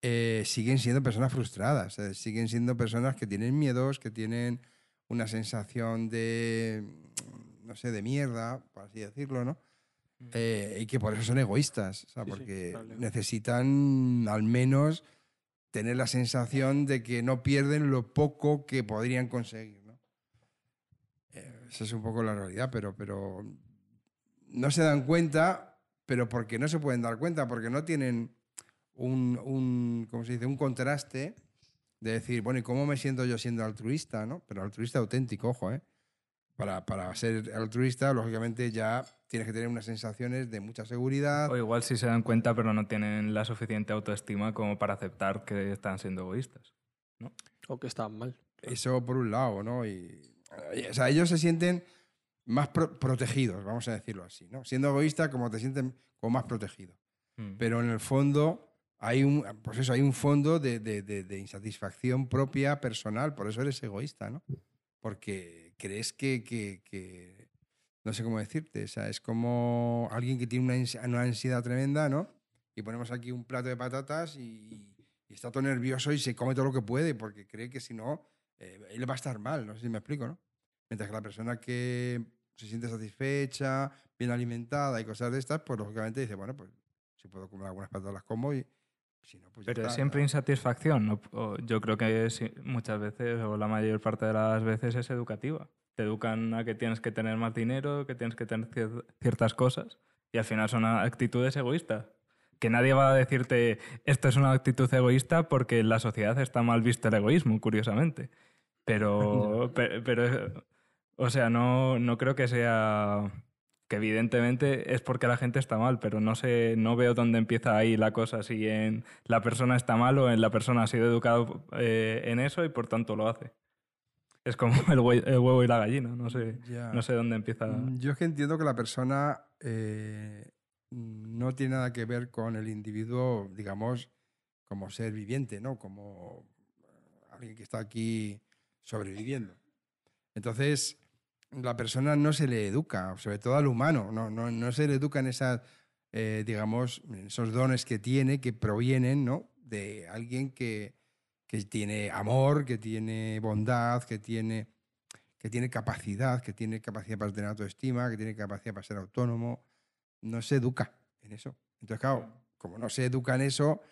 eh, siguen siendo personas frustradas, eh, siguen siendo personas que tienen miedos, que tienen una sensación de, mm, no sé, de mierda, por así decirlo, ¿no? Eh, y que por eso son egoístas, o sea, Sí, sí, porque necesitan al menos tener la sensación de que no pierden lo poco que podrían conseguir, ¿no? Eh, esa es un poco la realidad, pero, pero no se dan cuenta, pero porque no se pueden dar cuenta, porque no tienen un, un ¿cómo se dice? un contraste de decir, bueno, ¿y cómo me siento yo siendo altruista? ¿no? Pero altruista auténtico, ojo, ¿eh? Para, para ser altruista, lógicamente ya tienes que tener unas sensaciones de mucha seguridad. O igual sí se dan cuenta, pero no tienen la suficiente autoestima como para aceptar que están siendo egoístas. O que están mal. Eso por un lado, ¿no? Y, y, o sea, ellos se sienten más pro- protegidos, vamos a decirlo así, ¿no? Siendo egoísta, como te sienten como más protegido. Mm. Pero en el fondo hay un, pues eso, hay un fondo de, de- de- de insatisfacción propia, personal, por eso eres egoísta, ¿no? Porque crees que, que- que- no sé cómo decirte, o sea, es como alguien que tiene una, una ansiedad tremenda, ¿no? Y ponemos aquí un plato de patatas y, y está todo nervioso y se come todo lo que puede porque cree que si no, eh, él va a estar mal, no sé si me explico, ¿no? Mientras que la persona que se siente satisfecha, bien alimentada y cosas de estas, pues lógicamente dice, bueno, pues si puedo comer algunas patatas las como y si no, pues Pero es siempre ya. insatisfacción. ¿no? Yo creo que muchas veces, o la mayor parte de las veces, es educativa. Te educan a que tienes que tener más dinero, que tienes que tener cier- ciertas cosas, y al final son actitudes egoístas. Que nadie va a decirte, esto es una actitud egoísta porque en la sociedad está mal visto el egoísmo, curiosamente. Pero, pe- pero, o sea, no, no creo que sea que evidentemente es porque la gente está mal, pero no sé, no veo dónde empieza ahí la cosa, si en la persona está mal o en la persona ha sido educado eh, en eso y por tanto lo hace. Es como el, hue- el huevo y la gallina, no sé, no sé dónde empieza. Mm, Yo es que entiendo que la persona eh, no tiene nada que ver con el individuo, digamos, como ser viviente, ¿no? Como eh, alguien que está aquí sobreviviendo. Entonces, la persona no se le educa, sobre todo al humano, no, no, no se le educa en esas, eh, digamos, esos dones que tiene, que provienen, ¿no? De alguien que, que tiene amor, que tiene bondad, que tiene que tiene capacidad, que tiene capacidad para tener autoestima, que tiene capacidad para ser autónomo, no se educa en eso. Entonces, claro, como no se educa en eso,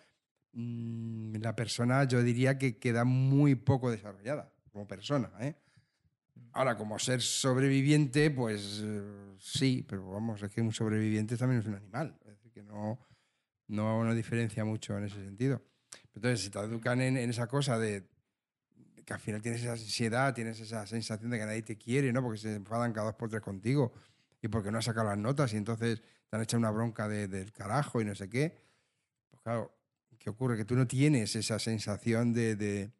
mm, la persona yo diría que queda muy poco desarrollada como persona. ¿eh? Ahora, como ser sobreviviente, pues sí, pero vamos, es que un sobreviviente también es un animal. Es decir, que no, no, no diferencia mucho en ese sentido. Entonces, si te educan en, en esa cosa de que al final tienes esa ansiedad, tienes esa sensación de que nadie te quiere, ¿no? Porque se enfadan cada dos por tres contigo y porque no has sacado las notas y entonces te han echado una bronca de- del carajo y no sé qué. Pues claro, ¿qué ocurre? Que tú no tienes esa sensación de, de,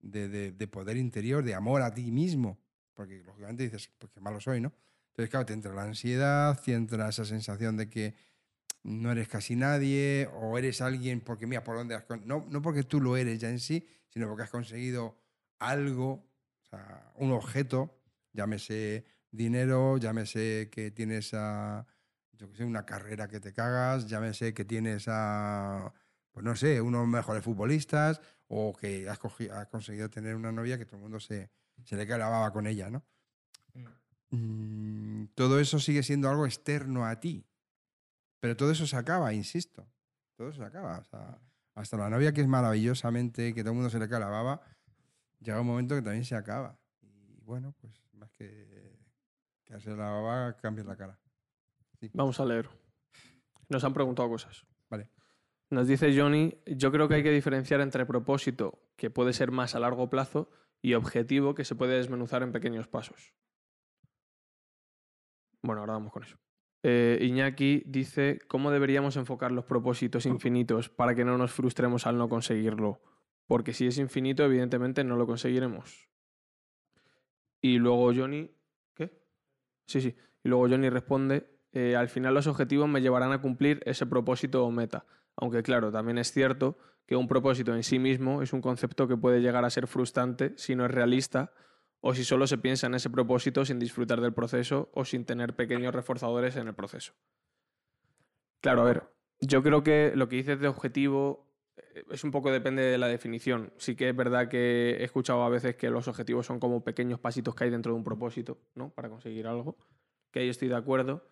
de- de- de poder interior, de amor a ti mismo. Porque lógicamente dices, pues qué malo soy, ¿no? Entonces, claro, te entra la ansiedad, te entra esa sensación de que no eres casi nadie o eres alguien porque mira por dónde has no, no porque tú lo eres ya en sí, sino porque has conseguido algo, o sea, un objeto, llámese dinero, llámese que tienes a, yo qué sé, una carrera que te cagas, llámese que tienes a, pues no sé, unos mejores futbolistas o que has, cogi- has conseguido tener una novia que todo el mundo se, se le cae la baba con ella, ¿no? Mm, todo eso sigue siendo algo externo a ti. Pero todo eso se acaba, insisto. Todo eso se acaba. o sea, hasta la novia que es maravillosamente, que todo el mundo se le cae la baba, llega un momento que también se acaba. Y bueno, pues más que caerse la baba, cambias la cara. Vamos a leer. Nos han preguntado cosas. Vale. Nos dice Johnny, yo creo que hay que diferenciar entre propósito, que puede ser más a largo plazo, y objetivo, que se puede desmenuzar en pequeños pasos. Bueno, ahora vamos con eso. Eh, Iñaki dice, ¿cómo deberíamos enfocar los propósitos infinitos para que no nos frustremos al no conseguirlo? Porque si es infinito, evidentemente no lo conseguiremos. Y luego Johnny... ¿Qué? Sí, sí. Y luego Johnny responde, eh, al final los objetivos me llevarán a cumplir ese propósito o meta. Aunque claro, también es cierto que un propósito en sí mismo es un concepto que puede llegar a ser frustrante si no es realista o si solo se piensa en ese propósito sin disfrutar del proceso o sin tener pequeños reforzadores en el proceso. Claro, a ver, yo creo que lo que dices de objetivo eh, es un poco depende de la definición. Sí que es verdad que he escuchado a veces que los objetivos son como pequeños pasitos que hay dentro de un propósito, ¿no? Para conseguir algo, que ahí estoy de acuerdo.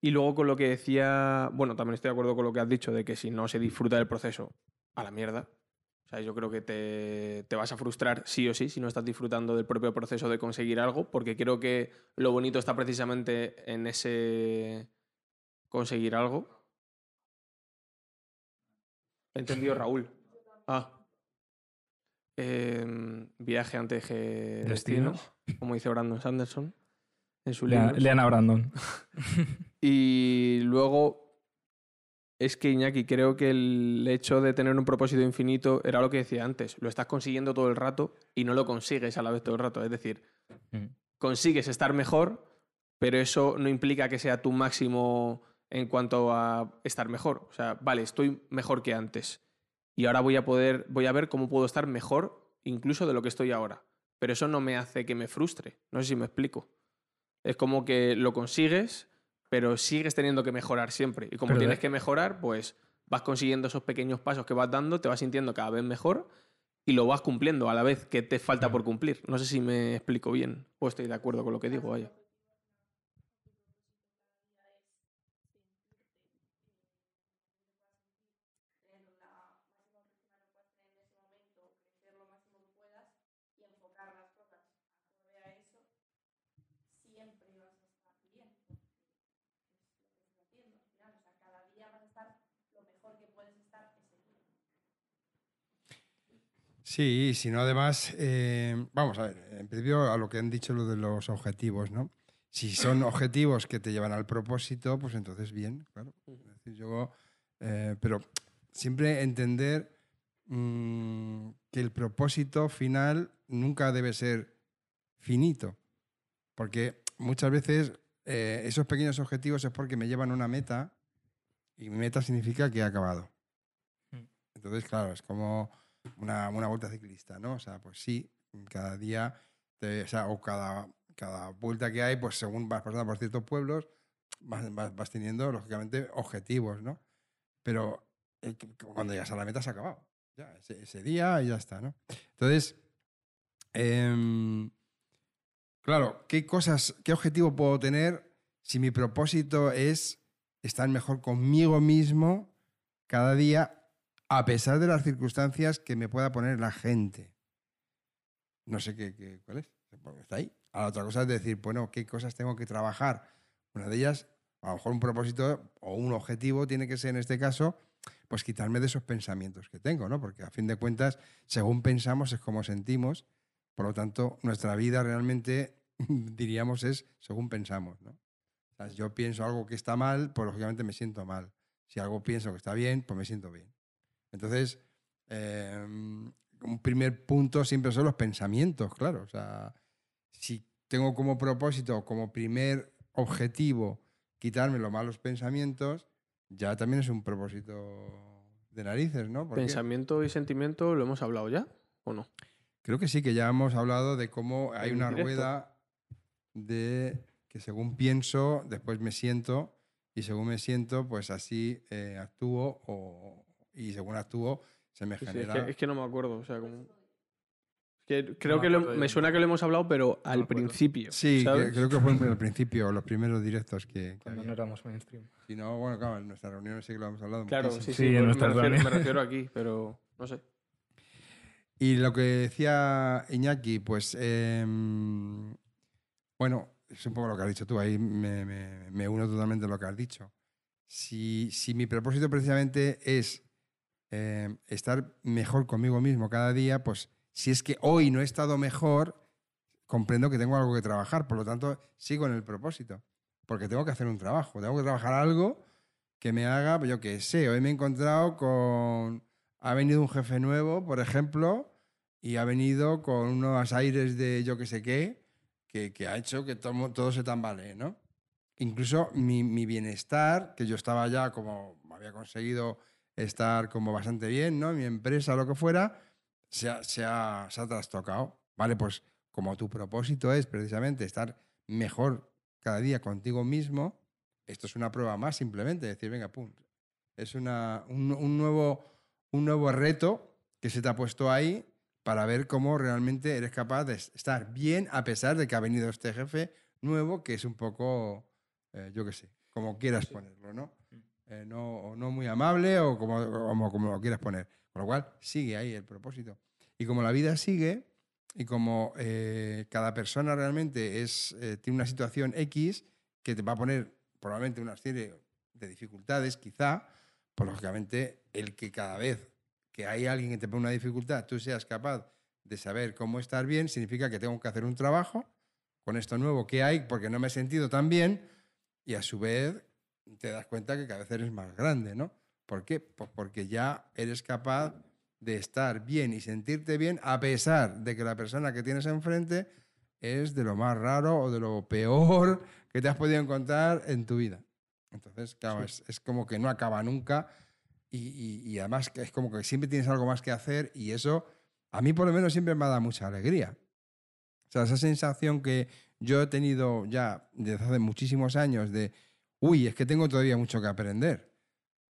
Y luego con lo que decía, bueno, también estoy de acuerdo con lo que has dicho de que si no se disfruta del proceso, a la mierda. Sea, yo creo que te, te, vas a frustrar sí o sí si no estás disfrutando del propio proceso de conseguir algo, porque creo que lo bonito está precisamente en ese conseguir algo. Entendido, Raúl. Ah. Eh, viaje antes que destino, como dice Brandon Sanderson en su libro. Leana Brandon. Y luego es que Iñaki, creo que el hecho de tener un propósito infinito era lo que decía antes. Lo estás consiguiendo todo el rato y no lo consigues a la vez todo el rato. Es decir, Mm. consigues estar mejor, pero eso no implica que sea tu máximo en cuanto a estar mejor. O sea, vale, estoy mejor que antes. Y ahora voy a poder, voy a ver cómo puedo estar mejor incluso de lo que estoy ahora. Pero eso no me hace que me frustre. No sé si me explico. Es como que lo consigues, pero sigues teniendo que mejorar siempre. Y como Pero tienes de- que mejorar, pues vas consiguiendo esos pequeños pasos que vas dando, te vas sintiendo cada vez mejor y lo vas cumpliendo a la vez que te falta por cumplir. No sé si me explico bien o estoy de acuerdo con lo que digo. Vaya. tener la máxima autoestima que puedas tener en ese momento, crecer lo máximo que puedas y enfocar las cosas acorde a eso, siempre vas a estar bien. porque Es lo que estás haciendo al final. O sea, cada día vas a estar lo mejor que puedes estar ese día. Sí, si no, además, eh, vamos a ver, en principio a lo que han dicho lo de los objetivos, ¿no? Si son objetivos que te llevan al propósito, pues entonces bien, claro. Es decir, yo, eh, pero siempre entender mm, que el propósito final nunca debe ser finito, porque muchas veces eh, esos pequeños objetivos es porque me llevan a una meta y mi meta significa que he acabado. Mm. Entonces, claro, es como una, una vuelta ciclista, ¿no? O sea, pues sí, cada día, te- o, o cada, cada vuelta que hay, pues según vas pasando por ciertos pueblos, vas, vas- vas teniendo, lógicamente, objetivos, ¿no? Pero eh, cuando llegas a la meta se ha acabado. Ya, ese, ese día y ya está, ¿no? Entonces, em, claro, ¿qué cosas, qué objetivo puedo tener si mi propósito es estar mejor conmigo mismo cada día a pesar de las circunstancias que me pueda poner la gente. No sé qué, qué- cuál es, está ahí. A la otra cosa es decir, bueno, ¿qué cosas tengo que trabajar? Una de ellas, a lo mejor un propósito o un objetivo tiene que ser en este caso, pues quitarme de esos pensamientos que tengo, ¿no? Porque a fin de cuentas, según pensamos es como sentimos, por lo tanto, nuestra vida realmente, diríamos, es según pensamos, ¿no? Yo pienso algo que está mal, pues lógicamente me siento mal. Si algo pienso que está bien, pues me siento bien. Entonces, eh, un primer punto siempre son los pensamientos, claro. O sea, si tengo como propósito, como primer objetivo, quitarme los malos pensamientos, ya también es un propósito de narices, ¿no? Pensamiento y sentimiento, ¿lo hemos hablado ya o no? creo que sí, que ya hemos hablado de cómo hay una directo. rueda de que según pienso, después me siento, y según me siento, pues así eh, actúo, o, y según actúo, se me Sí, sí, es, genera... que, es que no me acuerdo. O sea, como... es que creo que lo- me suena que lo hemos hablado, pero al principio. Sí, que- ¿sabes? creo que fue al principio, los primeros directos que, que Cuando no éramos mainstream. Si no, bueno, claro, en nuestras reuniones sí que lo hemos hablado. Claro, muchísimo. sí, sí. Sí, en me, nuestras refiero, me refiero aquí, pero no sé. Y lo que decía Iñaki, pues, em, bueno, es un poco lo que has dicho tú, ahí me, me- me uno totalmente a lo que has dicho. Si, si mi propósito precisamente es em, estar mejor conmigo mismo cada día, pues si es que hoy no he estado mejor, comprendo que tengo algo que trabajar, por lo tanto, sigo en el propósito. porque tengo que hacer un trabajo, tengo que trabajar algo que me haga, pues yo qué sé, hoy me he encontrado con, ha venido un jefe nuevo, por ejemplo, y ha venido con unos aires de yo qué sé qué, que, que ha hecho que todo, todo se tambalee, ¿no? Incluso mi, mi bienestar, que yo estaba ya como, había conseguido estar como bastante bien, ¿no? Mi empresa, lo que fuera, se ha, se ha, se ha trastocado. Vale, pues como tu propósito es precisamente estar mejor cada día contigo mismo, esto es una prueba más simplemente, decir, venga, pum. Es una, un, un nuevo, un nuevo reto que se te ha puesto ahí para ver cómo realmente eres capaz de estar bien a pesar de que ha venido este jefe nuevo que es un poco, eh, yo qué sé, como quieras ponerlo, ¿no? Eh, no, no muy amable o como, como, como lo quieras poner. Con lo cual, sigue ahí el propósito. Y como la vida sigue, y como eh, cada persona realmente es, eh, tiene una situación X que te va a poner probablemente una serie de dificultades, quizá, pues lógicamente el que cada vez que hay alguien que te pone una dificultad, tú seas capaz de saber cómo estar bien, significa que tengo que hacer un trabajo con esto nuevo que hay, porque no me he sentido tan bien, y a su vez te das cuenta que cada vez eres más grande, ¿no? ¿Por qué? Pues porque ya eres capaz de estar bien y sentirte bien a pesar de que la persona que tienes enfrente es de lo más raro o de lo peor que te has podido encontrar en tu vida. Entonces, claro, es, es como que no acaba nunca y, y- y además es como que siempre tienes algo más que hacer y eso a mí por lo menos siempre me da mucha alegría. O sea, esa sensación que yo he tenido ya desde hace muchísimos años de, uy, es que tengo todavía mucho que aprender,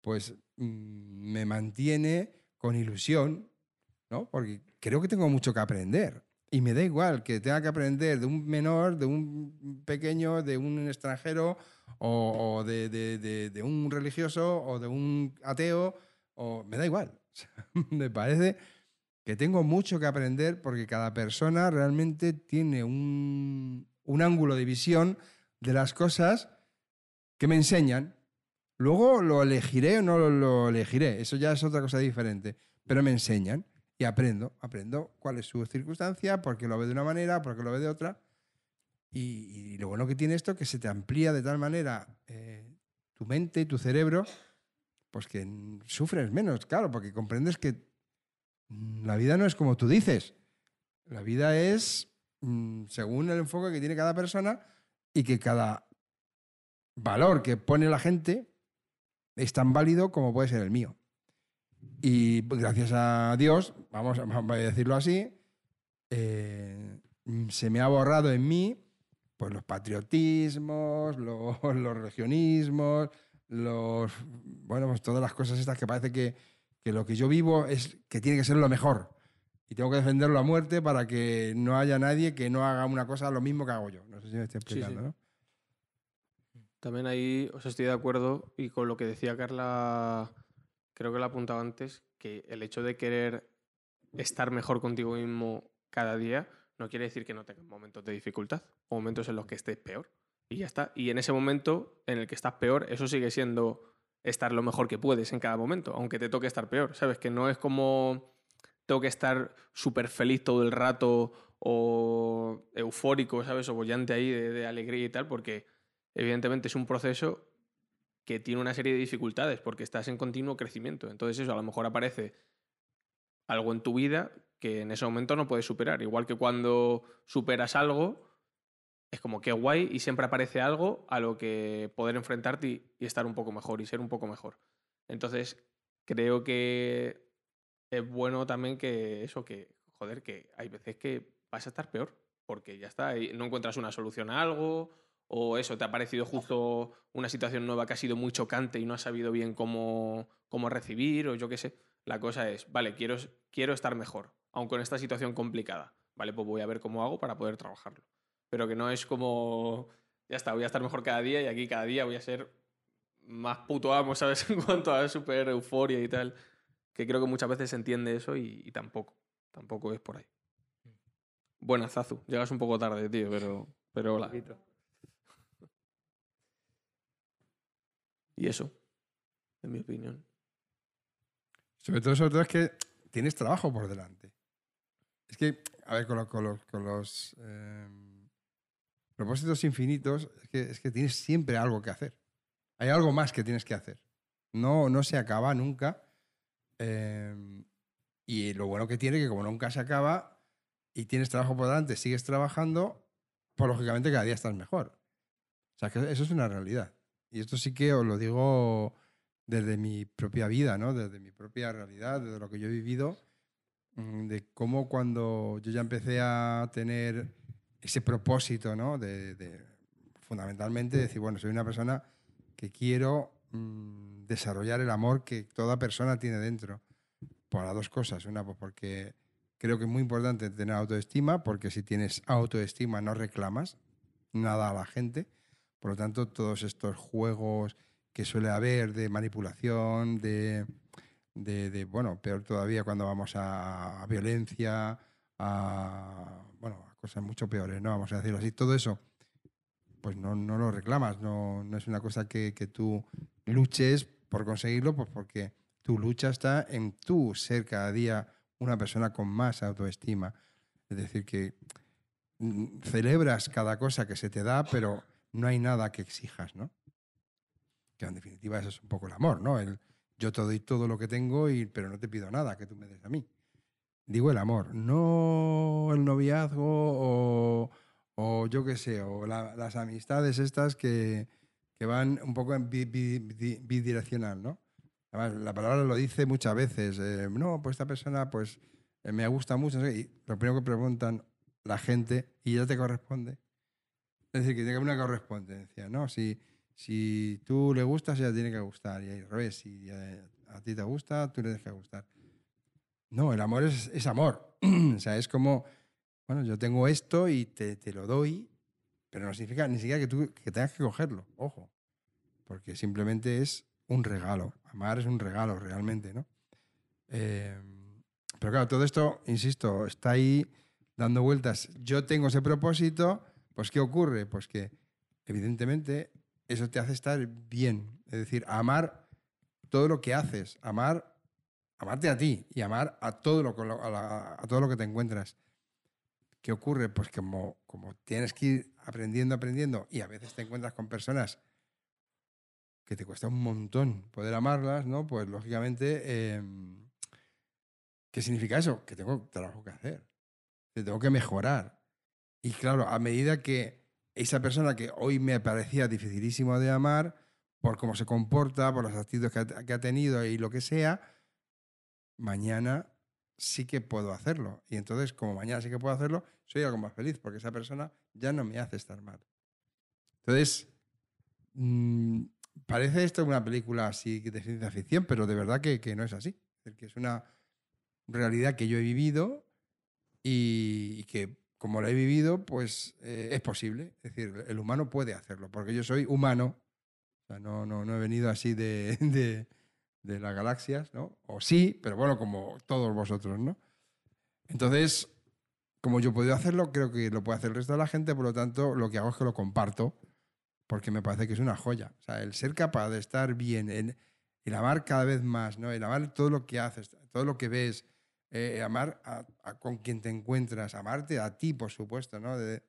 pues mm, me mantiene con ilusión, ¿no? Porque creo que tengo mucho que aprender. Y me da igual que tenga que aprender de un menor, de un pequeño, de un extranjero, o, de- de- de un religioso, o de un ateo, o me da igual. me parece que tengo mucho que aprender porque cada persona realmente tiene un, un ángulo de visión de las cosas que me enseñan. Luego lo elegiré o no lo, elegiré, eso ya es otra cosa diferente, pero me enseñan y aprendo, aprendo cuál es su circunstancia, por qué lo ve de una manera, por qué lo ve de otra. Y, lo bueno que tiene esto que se te amplía de tal manera eh, tu mente, tu cerebro, pues que sufres menos, claro, porque comprendes que la vida no es como tú dices. La vida es mm, según el enfoque que tiene cada persona y que cada valor que pone la gente es tan válido como puede ser el mío. Y pues, gracias a Dios, vamos a, vamos a decirlo así, eh, se me ha borrado en mí pues, los patriotismos, los, los regionismos, los, bueno, pues todas las cosas estas que parece que, que lo que yo vivo es que tiene que ser lo mejor. Y tengo que defenderlo a muerte para que no haya nadie que no haga una cosa lo mismo que hago yo. No sé si me estoy Sí, sí. explicando, ¿no? También ahí os estoy de acuerdo y con lo que decía Carla, creo que lo apuntaba antes, que el hecho de querer estar mejor contigo mismo cada día no quiere decir que no tengas momentos de dificultad o momentos en los que estés peor. Y ya está. Y en ese momento en el que estás peor, eso sigue siendo estar lo mejor que puedes en cada momento, aunque te toque estar peor. ¿Sabes? Que no es como tengo que estar súper feliz todo el rato o eufórico, ¿sabes? O bollante ahí de, de alegría y tal, porque evidentemente es un proceso que tiene una serie de dificultades porque estás en continuo crecimiento. Entonces eso, a lo mejor aparece algo en tu vida que en ese momento no puedes superar. Igual que cuando superas algo, es como que guay y siempre aparece algo a lo que poder enfrentarte y, estar un poco mejor y ser un poco mejor. Entonces, creo que es bueno también que eso, que, joder, que hay veces que vas a estar peor, porque ya está, y no encuentras una solución a algo, o eso, te ha parecido justo una situación nueva que ha sido muy chocante y no has sabido bien cómo, cómo recibir, o yo qué sé. La cosa es, vale, quiero, quiero estar mejor, aun con esta situación complicada. Vale, pues voy a ver cómo hago para poder trabajarlo. Pero que no es como, ya está, voy a estar mejor cada día y aquí cada día voy a ser más puto amo, ¿sabes? En cuanto a super euforia y tal. Que creo que muchas veces se entiende eso y, y tampoco. Tampoco es por ahí. Buena, Zazu. Llegas un poco tarde, tío, pero, pero hola. Y eso, en mi opinión. Sobre todo, sobre es que tienes trabajo por delante. Es que, a ver, con, lo- con los, eh, propósitos infinitos es que, es tienes siempre algo que hacer. Hay algo más que tienes que hacer. No, no se acaba nunca. eh, y lo bueno que tiene que como nunca se acaba y tienes trabajo por delante, sigues trabajando, pues lógicamente cada día estás mejor. O sea, que eso es una realidad. Y esto sí que os lo digo desde mi propia vida, ¿no? Desde mi propia realidad, desde lo que yo he vivido, mm, de cómo cuando yo ya empecé a tener ese propósito, ¿no? De, de fundamentalmente decir, bueno, soy una persona que quiero mm, desarrollar el amor que toda persona tiene dentro. Por las dos cosas. Una, pues porque creo que es muy importante tener autoestima, porque si tienes autoestima no reclamas nada a la gente. Por lo tanto, todos estos juegos que suele haber de manipulación, de, bueno, peor todavía cuando vamos a, a violencia, a, bueno, a cosas mucho peores, ¿no? Vamos a decirlo así. Todo eso, pues no, no lo reclamas, no, no es una cosa que, que tú luches por conseguirlo, pues porque tu lucha está en tú ser cada día una persona con más autoestima. Es decir, que mm, celebras cada cosa que se te da, pero no hay nada que exijas, ¿no? Que en definitiva eso es un poco el amor, ¿no? El yo te doy todo lo que tengo, y, pero no te pido nada que tú me des a mí. Digo el amor, no el noviazgo o, o yo qué sé, o la- las amistades estas que, que van un poco en bi- bi- bi- bidireccional, ¿no? Además, la palabra lo dice muchas veces. eh, no, pues esta persona pues eh, me gusta mucho. Y lo primero que preguntan la gente y ya te corresponde. Es decir, que tiene que haber una correspondencia, ¿no? Si, si tú le gustas, ella tiene que gustar. Y al revés, si eh, a ti te gusta, tú le tienes que gustar. No, el amor es, es amor. o sea, es como, bueno, yo tengo esto y te, te lo doy, pero no significa ni siquiera que tú que tengas que cogerlo, ojo. Porque simplemente es un regalo. Amar es un regalo realmente, ¿no? Eh, pero claro, todo esto, insisto, está ahí dando vueltas. Yo tengo ese propósito, pues ¿qué ocurre? Pues que evidentemente eso te hace estar bien. Es decir, amar todo lo que haces, amar, amarte a ti y amar a todo lo, que a, todo lo que te encuentras. ¿Qué ocurre? Pues como, como tienes que ir aprendiendo, aprendiendo y a veces te encuentras con personas que te cuesta un montón poder amarlas, ¿no? Pues lógicamente, em, ¿qué significa eso? Que tengo trabajo que hacer, que tengo que mejorar. Y claro, a medida que esa persona que hoy me parecía dificilísimo de amar, por cómo se comporta, por las actitudes que ha, que ha tenido y lo que sea, mañana sí que puedo hacerlo. Y entonces, como mañana sí que puedo hacerlo, soy algo más feliz, porque esa persona ya no me hace estar mal. Entonces, mm, parece esto una película así de ciencia ficción, pero de verdad que, que no es así. Es decir, que es una realidad que yo he vivido y, y que como la he vivido, pues eh, es posible. Es decir, el humano puede hacerlo, porque yo soy humano. No, no, no he venido así de, de, de las galaxias, ¿no? O sí, pero bueno, como todos vosotros, ¿no? Entonces, como yo he podido hacerlo, creo que lo puede hacer el resto de la gente, por lo tanto, lo que hago es que lo comparto, porque me parece que es una joya. O sea, el ser capaz de estar bien, el, el amar cada vez más, ¿no? El amar todo lo que haces, todo lo que ves, eh, amar a, a con quien te encuentras, amarte a ti, por supuesto, ¿no? De,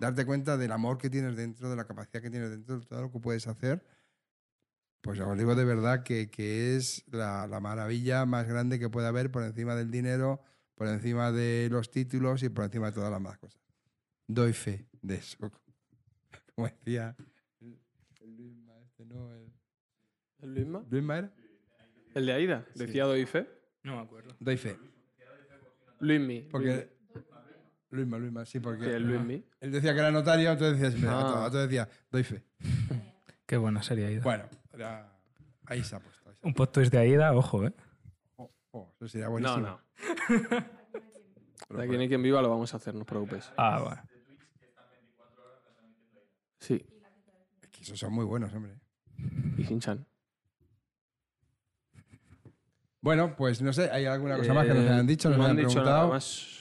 darte cuenta del amor que tienes dentro, de la capacidad que tienes dentro, de todo lo que puedes hacer. Pues os digo de verdad que, que es la, la maravilla más grande que puede haber por encima del dinero, por encima de los títulos y por encima de todas las demás cosas. Doy fe de eso. Como decía el, el Luisma este, ¿no? El, ¿El Luisma? ¿Luisma era? ¿El de Aida? ¿Decía doy fe? No me acuerdo. Doy fe. Luismi. Porque... Luisma, Luisma, sí, porque... Sí, el Luismi. Él decía que era notario, entonces decía, siempre, Ah. entonces decía doy fe. Qué buena sería Aida. Bueno, era- ahí se ha puesto. ahí se ha Un twist de Aida, ojo, ¿eh? puesto. Oh, eso sería No, buenísimo. no. Pero De aquí en quien viva lo vamos a hacer, no os preocupéis. Ah, bueno. Sí, Es que esos son muy buenos, hombre. y Shin-Chan. Bueno, pues no sé, ¿hay alguna cosa más que nos Eh, hayan dicho? Nos no han dicho preguntado. nada más.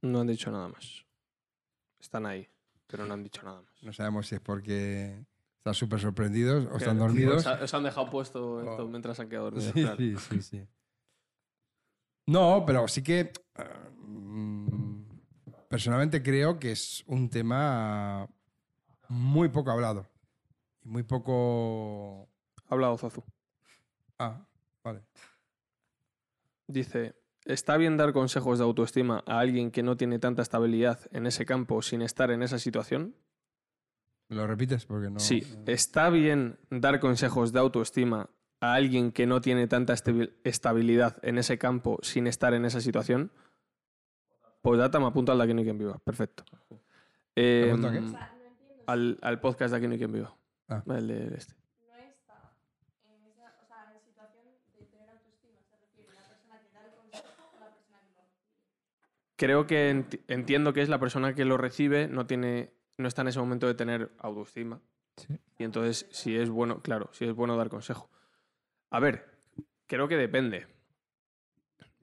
No han dicho nada más. Están ahí, pero no han dicho nada más. No sabemos si es porque están súper sorprendidos o están dormidos. Os, ha- os han dejado puesto esto Oh. mientras han quedado dormidos. Sí, claro. sí, sí, sí. No, pero sí que eh, mm, personalmente creo que es un tema muy poco hablado. Y muy poco... Ha hablado Zazu. Ah, vale. Dice, ¿está bien dar consejos de autoestima a alguien que no tiene tanta estabilidad en ese campo sin estar en esa situación? ¿Me lo repites? Porque no... Sí, ¿está bien dar consejos de autoestima a alguien que no tiene tanta estabi- estabilidad en ese campo sin estar en esa situación? Pues data me apunta al de Aquí no hay quien viva. Perfecto. Eh, apunta a qué? Si al, al podcast de Aquí no hay quien viva. Ah. El de este. no está en esa, o sea, en situación de tener autoestima, se refiere a la persona que da el consejo o la persona que lo recibe. Creo que enti- entiendo que es la persona que lo recibe, no tiene, no está en ese momento de tener autoestima. Sí. Y entonces, si es bueno, claro, si es bueno dar consejo. A ver, creo que depende.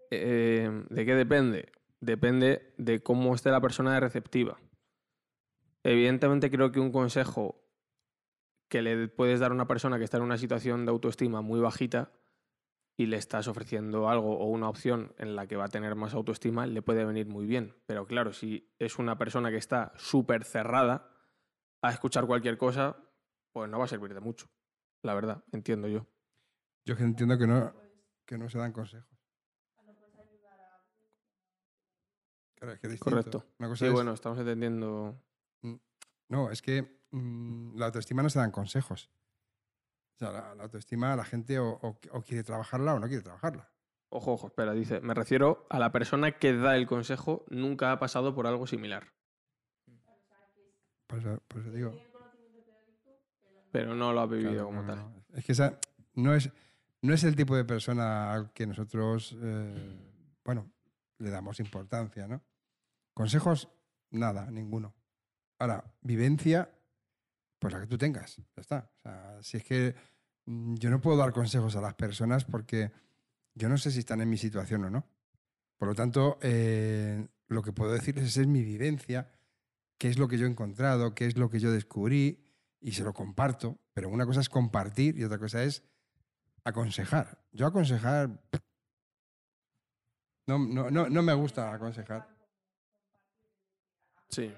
Eh, ¿De qué depende? Depende de cómo esté la persona de receptiva. Evidentemente creo que un consejo que le puedes dar a una persona que está en una situación de autoestima muy bajita y le estás ofreciendo algo o una opción en la que va a tener más autoestima, le puede venir muy bien. Pero claro, si es una persona que está súper cerrada a escuchar cualquier cosa, pues no va a servir de mucho. La verdad, entiendo yo. Yo que entiendo que no, que no se dan consejos. Claro, es que es. Correcto. Una cosa Sí, es- bueno, estamos entendiendo. No, es que mm, la autoestima no se dan consejos. Sea, la, la autoestima la gente o, o- o quiere trabajarla o no quiere trabajarla. Ojo, ojo, espera, dice. Me refiero a la persona que da el consejo nunca ha pasado por algo similar. Por eso, por eso digo. Pero no lo ha vivido claro, como no, tal. no. Es que esa no es, no es el tipo de persona al que nosotros, eh, bueno, le damos importancia, ¿no? Consejos, nada, ninguno. Ahora, vivencia, pues la que tú tengas, ya está. O sea, si es que yo no puedo dar consejos a las personas porque yo no sé si están en mi situación o no. Por lo tanto, eh, lo que puedo decirles es mi vivencia, qué es lo que yo he encontrado, qué es lo que yo descubrí y se lo comparto. Pero una cosa es compartir y otra cosa es aconsejar. Yo aconsejar... No, no, no, no me gusta aconsejar. Sí.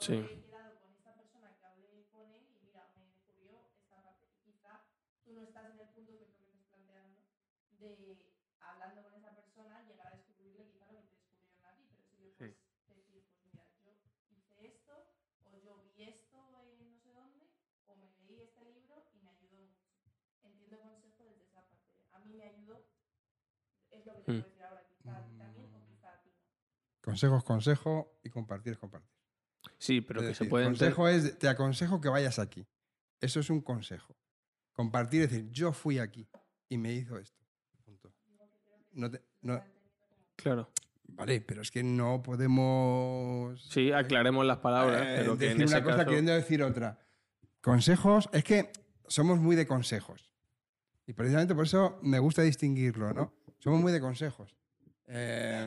No. Consejos, consejo y compartir es compartir. Sí, pero Es que se decir, puede enter- consejo es, te aconsejo que vayas aquí. Eso es un consejo. Compartir es decir, yo fui aquí y me hizo esto. Punto. No te- no- Claro. vale, pero es que no podemos... Sí, aclaremos las palabras, eh, pero que decir en ese una cosa caso... queriendo decir otra. Consejos, es que somos muy de consejos. Y precisamente por eso me gusta distinguirlo, ¿no? Somos muy de consejos. Eh,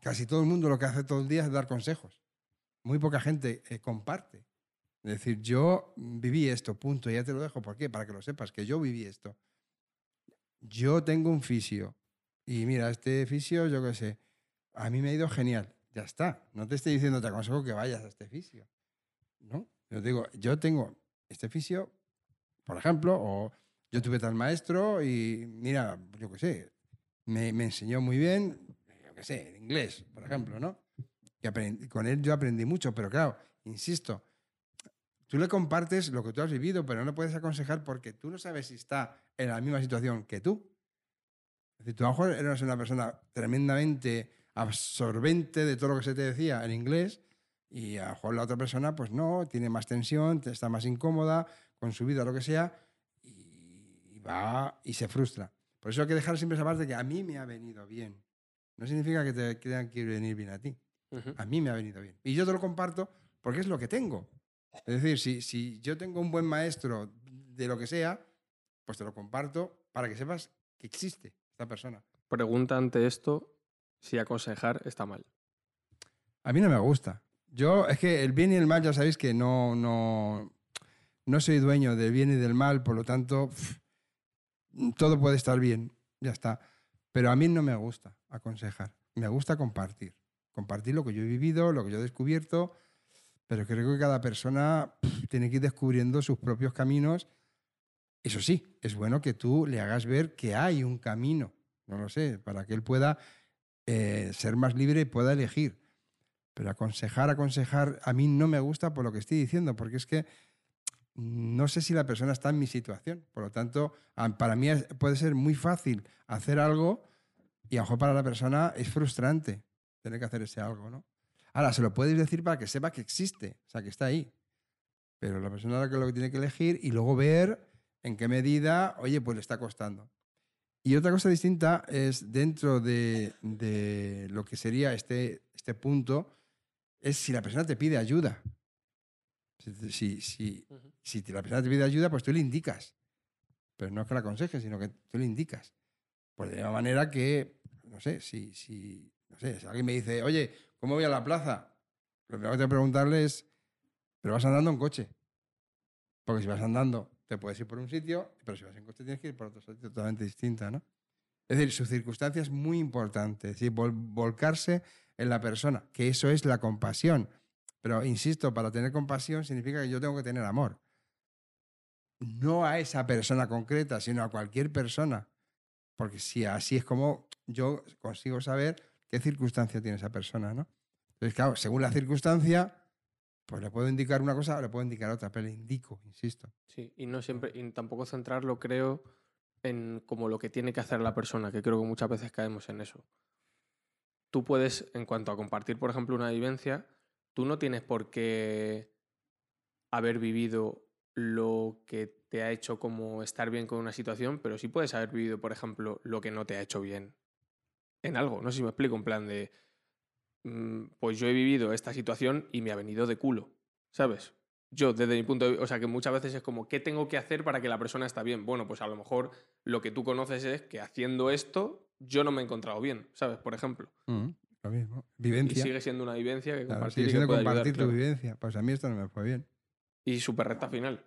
casi todo el mundo lo que hace todo el día es dar consejos. Muy poca gente eh, comparte. Es decir, yo viví esto, punto, ya te lo dejo. ¿Por qué? Para que lo sepas, que yo viví esto. Yo tengo un fisio. Y mira, este fisio, yo qué sé, a mí me ha ido genial. Ya está. No te estoy diciendo, te aconsejo que vayas a este fisio. ¿No? Yo digo, yo tengo este fisio, por ejemplo, o yo tuve tal maestro y mira, yo qué sé, me, me enseñó muy bien, yo qué sé, en inglés, por ejemplo, ¿no? Con él yo aprendí mucho, pero claro, insisto, tú le compartes lo que tú has vivido, pero no le puedes aconsejar porque tú no sabes si está en la misma situación que tú. Es decir, tú a lo mejor eras una persona tremendamente absorbente de todo lo que se te decía en inglés y a lo mejor la otra persona, pues no, tiene más tensión, te- está más incómoda con su vida, lo que sea, y va y se frustra. Por eso hay que dejar siempre esa parte que a mí me ha venido bien. No significa que te tengan que venir bien a ti. A mí me ha venido bien. Y yo te lo comparto porque es lo que tengo. Es decir, si, si yo tengo un buen maestro de lo que sea, pues te lo comparto para que sepas que existe esta persona. Pregunta ante esto si aconsejar está mal. A mí no me gusta. Yo, es que el bien y el mal ya sabéis que no, no, no soy dueño del bien y del mal, por lo tanto, todo puede estar bien, ya está. Pero a mí no me gusta aconsejar, me gusta compartir. Compartir lo que yo he vivido, lo que yo he descubierto, pero creo que cada persona tiene que ir descubriendo sus propios caminos. Eso sí, es bueno que tú le hagas ver que hay un camino, no lo sé, para que él pueda eh, ser más libre y pueda elegir. Pero aconsejar, aconsejar, a mí no me gusta por lo que estoy diciendo, porque es que no sé si la persona está en mi situación. Por lo tanto, para mí puede ser muy fácil hacer algo y a lo mejor para la persona es frustrante tener que hacer ese algo, ¿no? Ahora, se lo puedes decir para que sepa que existe, o sea, que está ahí. Pero la persona es lo que tiene que elegir y luego ver en qué medida, oye, pues le está costando. Y otra cosa distinta es dentro de, de lo que sería este, este punto, es si la persona te pide ayuda. Si, si, si, la persona te pide ayuda, pues tú le indicas. Pero no es que la aconsejes, sino que tú le indicas. Pues de la manera que, no sé, si, si, no sé, si alguien me dice, oye, ¿cómo voy a la plaza? Lo primero que tengo que preguntarle es, ¿pero vas andando en coche? Porque si vas andando, te puedes ir por un sitio, pero si vas en coche tienes que ir por otro sitio totalmente distinta, ¿no? Es decir, su circunstancia es muy importante, es decir, vol- volcarse en la persona, que eso es la compasión. Pero insisto, para tener compasión significa que yo tengo que tener amor. No a esa persona concreta, sino a cualquier persona. Porque si así es como yo consigo saber qué circunstancia tiene esa persona, ¿no? Entonces, claro, según la circunstancia, pues le puedo indicar una cosa o le puedo indicar otra, pero le indico, insisto. Sí, y no siempre, y tampoco centrarlo, creo, en como lo que tiene que hacer la persona, que creo que muchas veces caemos en eso. Tú puedes, en cuanto a compartir, por ejemplo, una vivencia, tú no tienes por qué haber vivido lo que te ha hecho como estar bien con una situación, pero sí puedes haber vivido, por ejemplo, lo que no te ha hecho bien en algo. No sé si me explico, en plan de, mm, pues yo he vivido esta situación y me ha venido de culo, ¿sabes? Yo, desde mi punto de vista, o sea, que muchas veces es como, ¿qué tengo que hacer para que la persona esté bien? Bueno, pues a lo mejor lo que tú conoces es que haciendo esto yo no me he encontrado bien, ¿sabes? Por ejemplo. Lo mismo. Y Vivencia. sigue siendo una vivencia que Claro, compartir sigue y que siendo ayudar, compartir tu claro. vivencia. Pues a mí esto no me fue bien. Y súper recta final.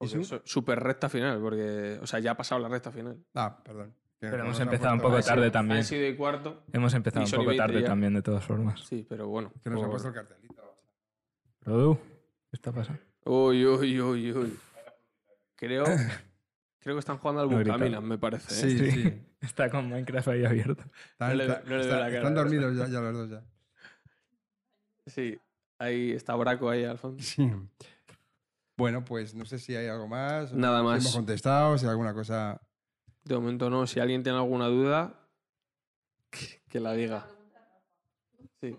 ¿Y Súper recta final, porque, o sea, ya ha pasado la recta final. Ah, perdón. Pero hemos empezado un poco tarde también. Han sido y cuarto. Hemos empezado un poco 20 tarde ya. también, de todas formas. Sí, pero bueno. Que nos ha puesto el cartelito. Produ, ¿qué está pasando? Uy, uy, uy, uy. Creo, creo que están jugando al. Buscaminas, me parece. ¿eh? Sí, sí. Está con Minecraft ahí abierto. Están, No le- está- no está- la cara, están dormidos ya, ya los dos ya. Sí, ahí está Braco ahí al fondo. Sí. Bueno, pues no sé si hay algo más. Nada si más. hemos contestado, si hay alguna cosa. De momento no. Si alguien tiene alguna duda, que- que la diga. Sí.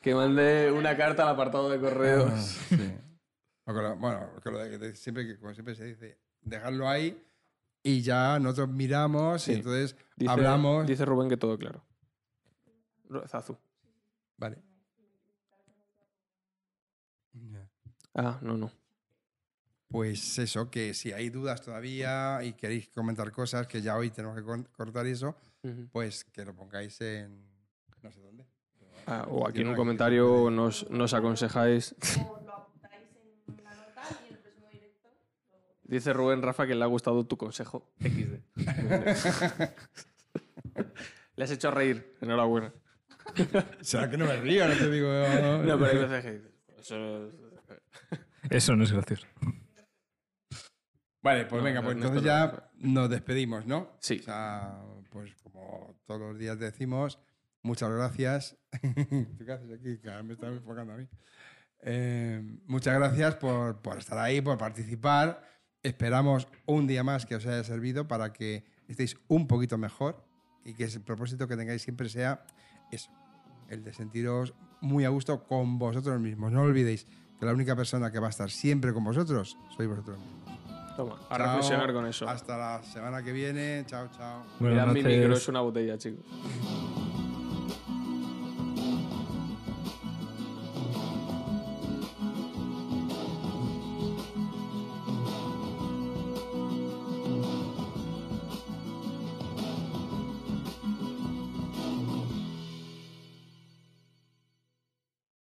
Que mande una carta al apartado de Ah, correos. sí. Con lo- bueno, siempre, que, como siempre se dice, dejarlo ahí y ya nosotros miramos Sí. y entonces Dice, hablamos. Dice Rubén que todo claro. Ro- Zazu. Vale. Ah, no, no. Pues eso, que si hay dudas todavía y queréis comentar cosas, que ya hoy tenemos que cortar eso, Ujú. pues que lo pongáis en no sé dónde. Ah, o aquí en un comentario nos, nos aconsejáis. O lo apuntáis en la nota y en el próximo directo lo- Dice Rubén Rafa que le ha gustado tu consejo. XD. le has hecho reír. Enhorabuena. ¿Será que no me río? No te digo. no, No, pero hay veces que dices, Eso es- Eso no es gracioso. Vale, pues No, venga, pues entonces ya nos despedimos, ¿no? Sí. O sea, pues como todos los días decimos, muchas gracias. ¿Tú qué haces aquí? Me estás enfocando a mí. Eh, muchas gracias por, por estar ahí, por participar. Esperamos un día más que os haya servido para que estéis un poquito mejor y que el propósito que tengáis siempre sea eso, el de sentiros muy a gusto con vosotros mismos. No olvidéis que la única persona que va a estar siempre con vosotros sois vosotros mismos. Toma, a Chao. reflexionar con eso. Hasta la semana que viene. Chao, chao. Buenas Mirad mi micro, es una botella, chicos.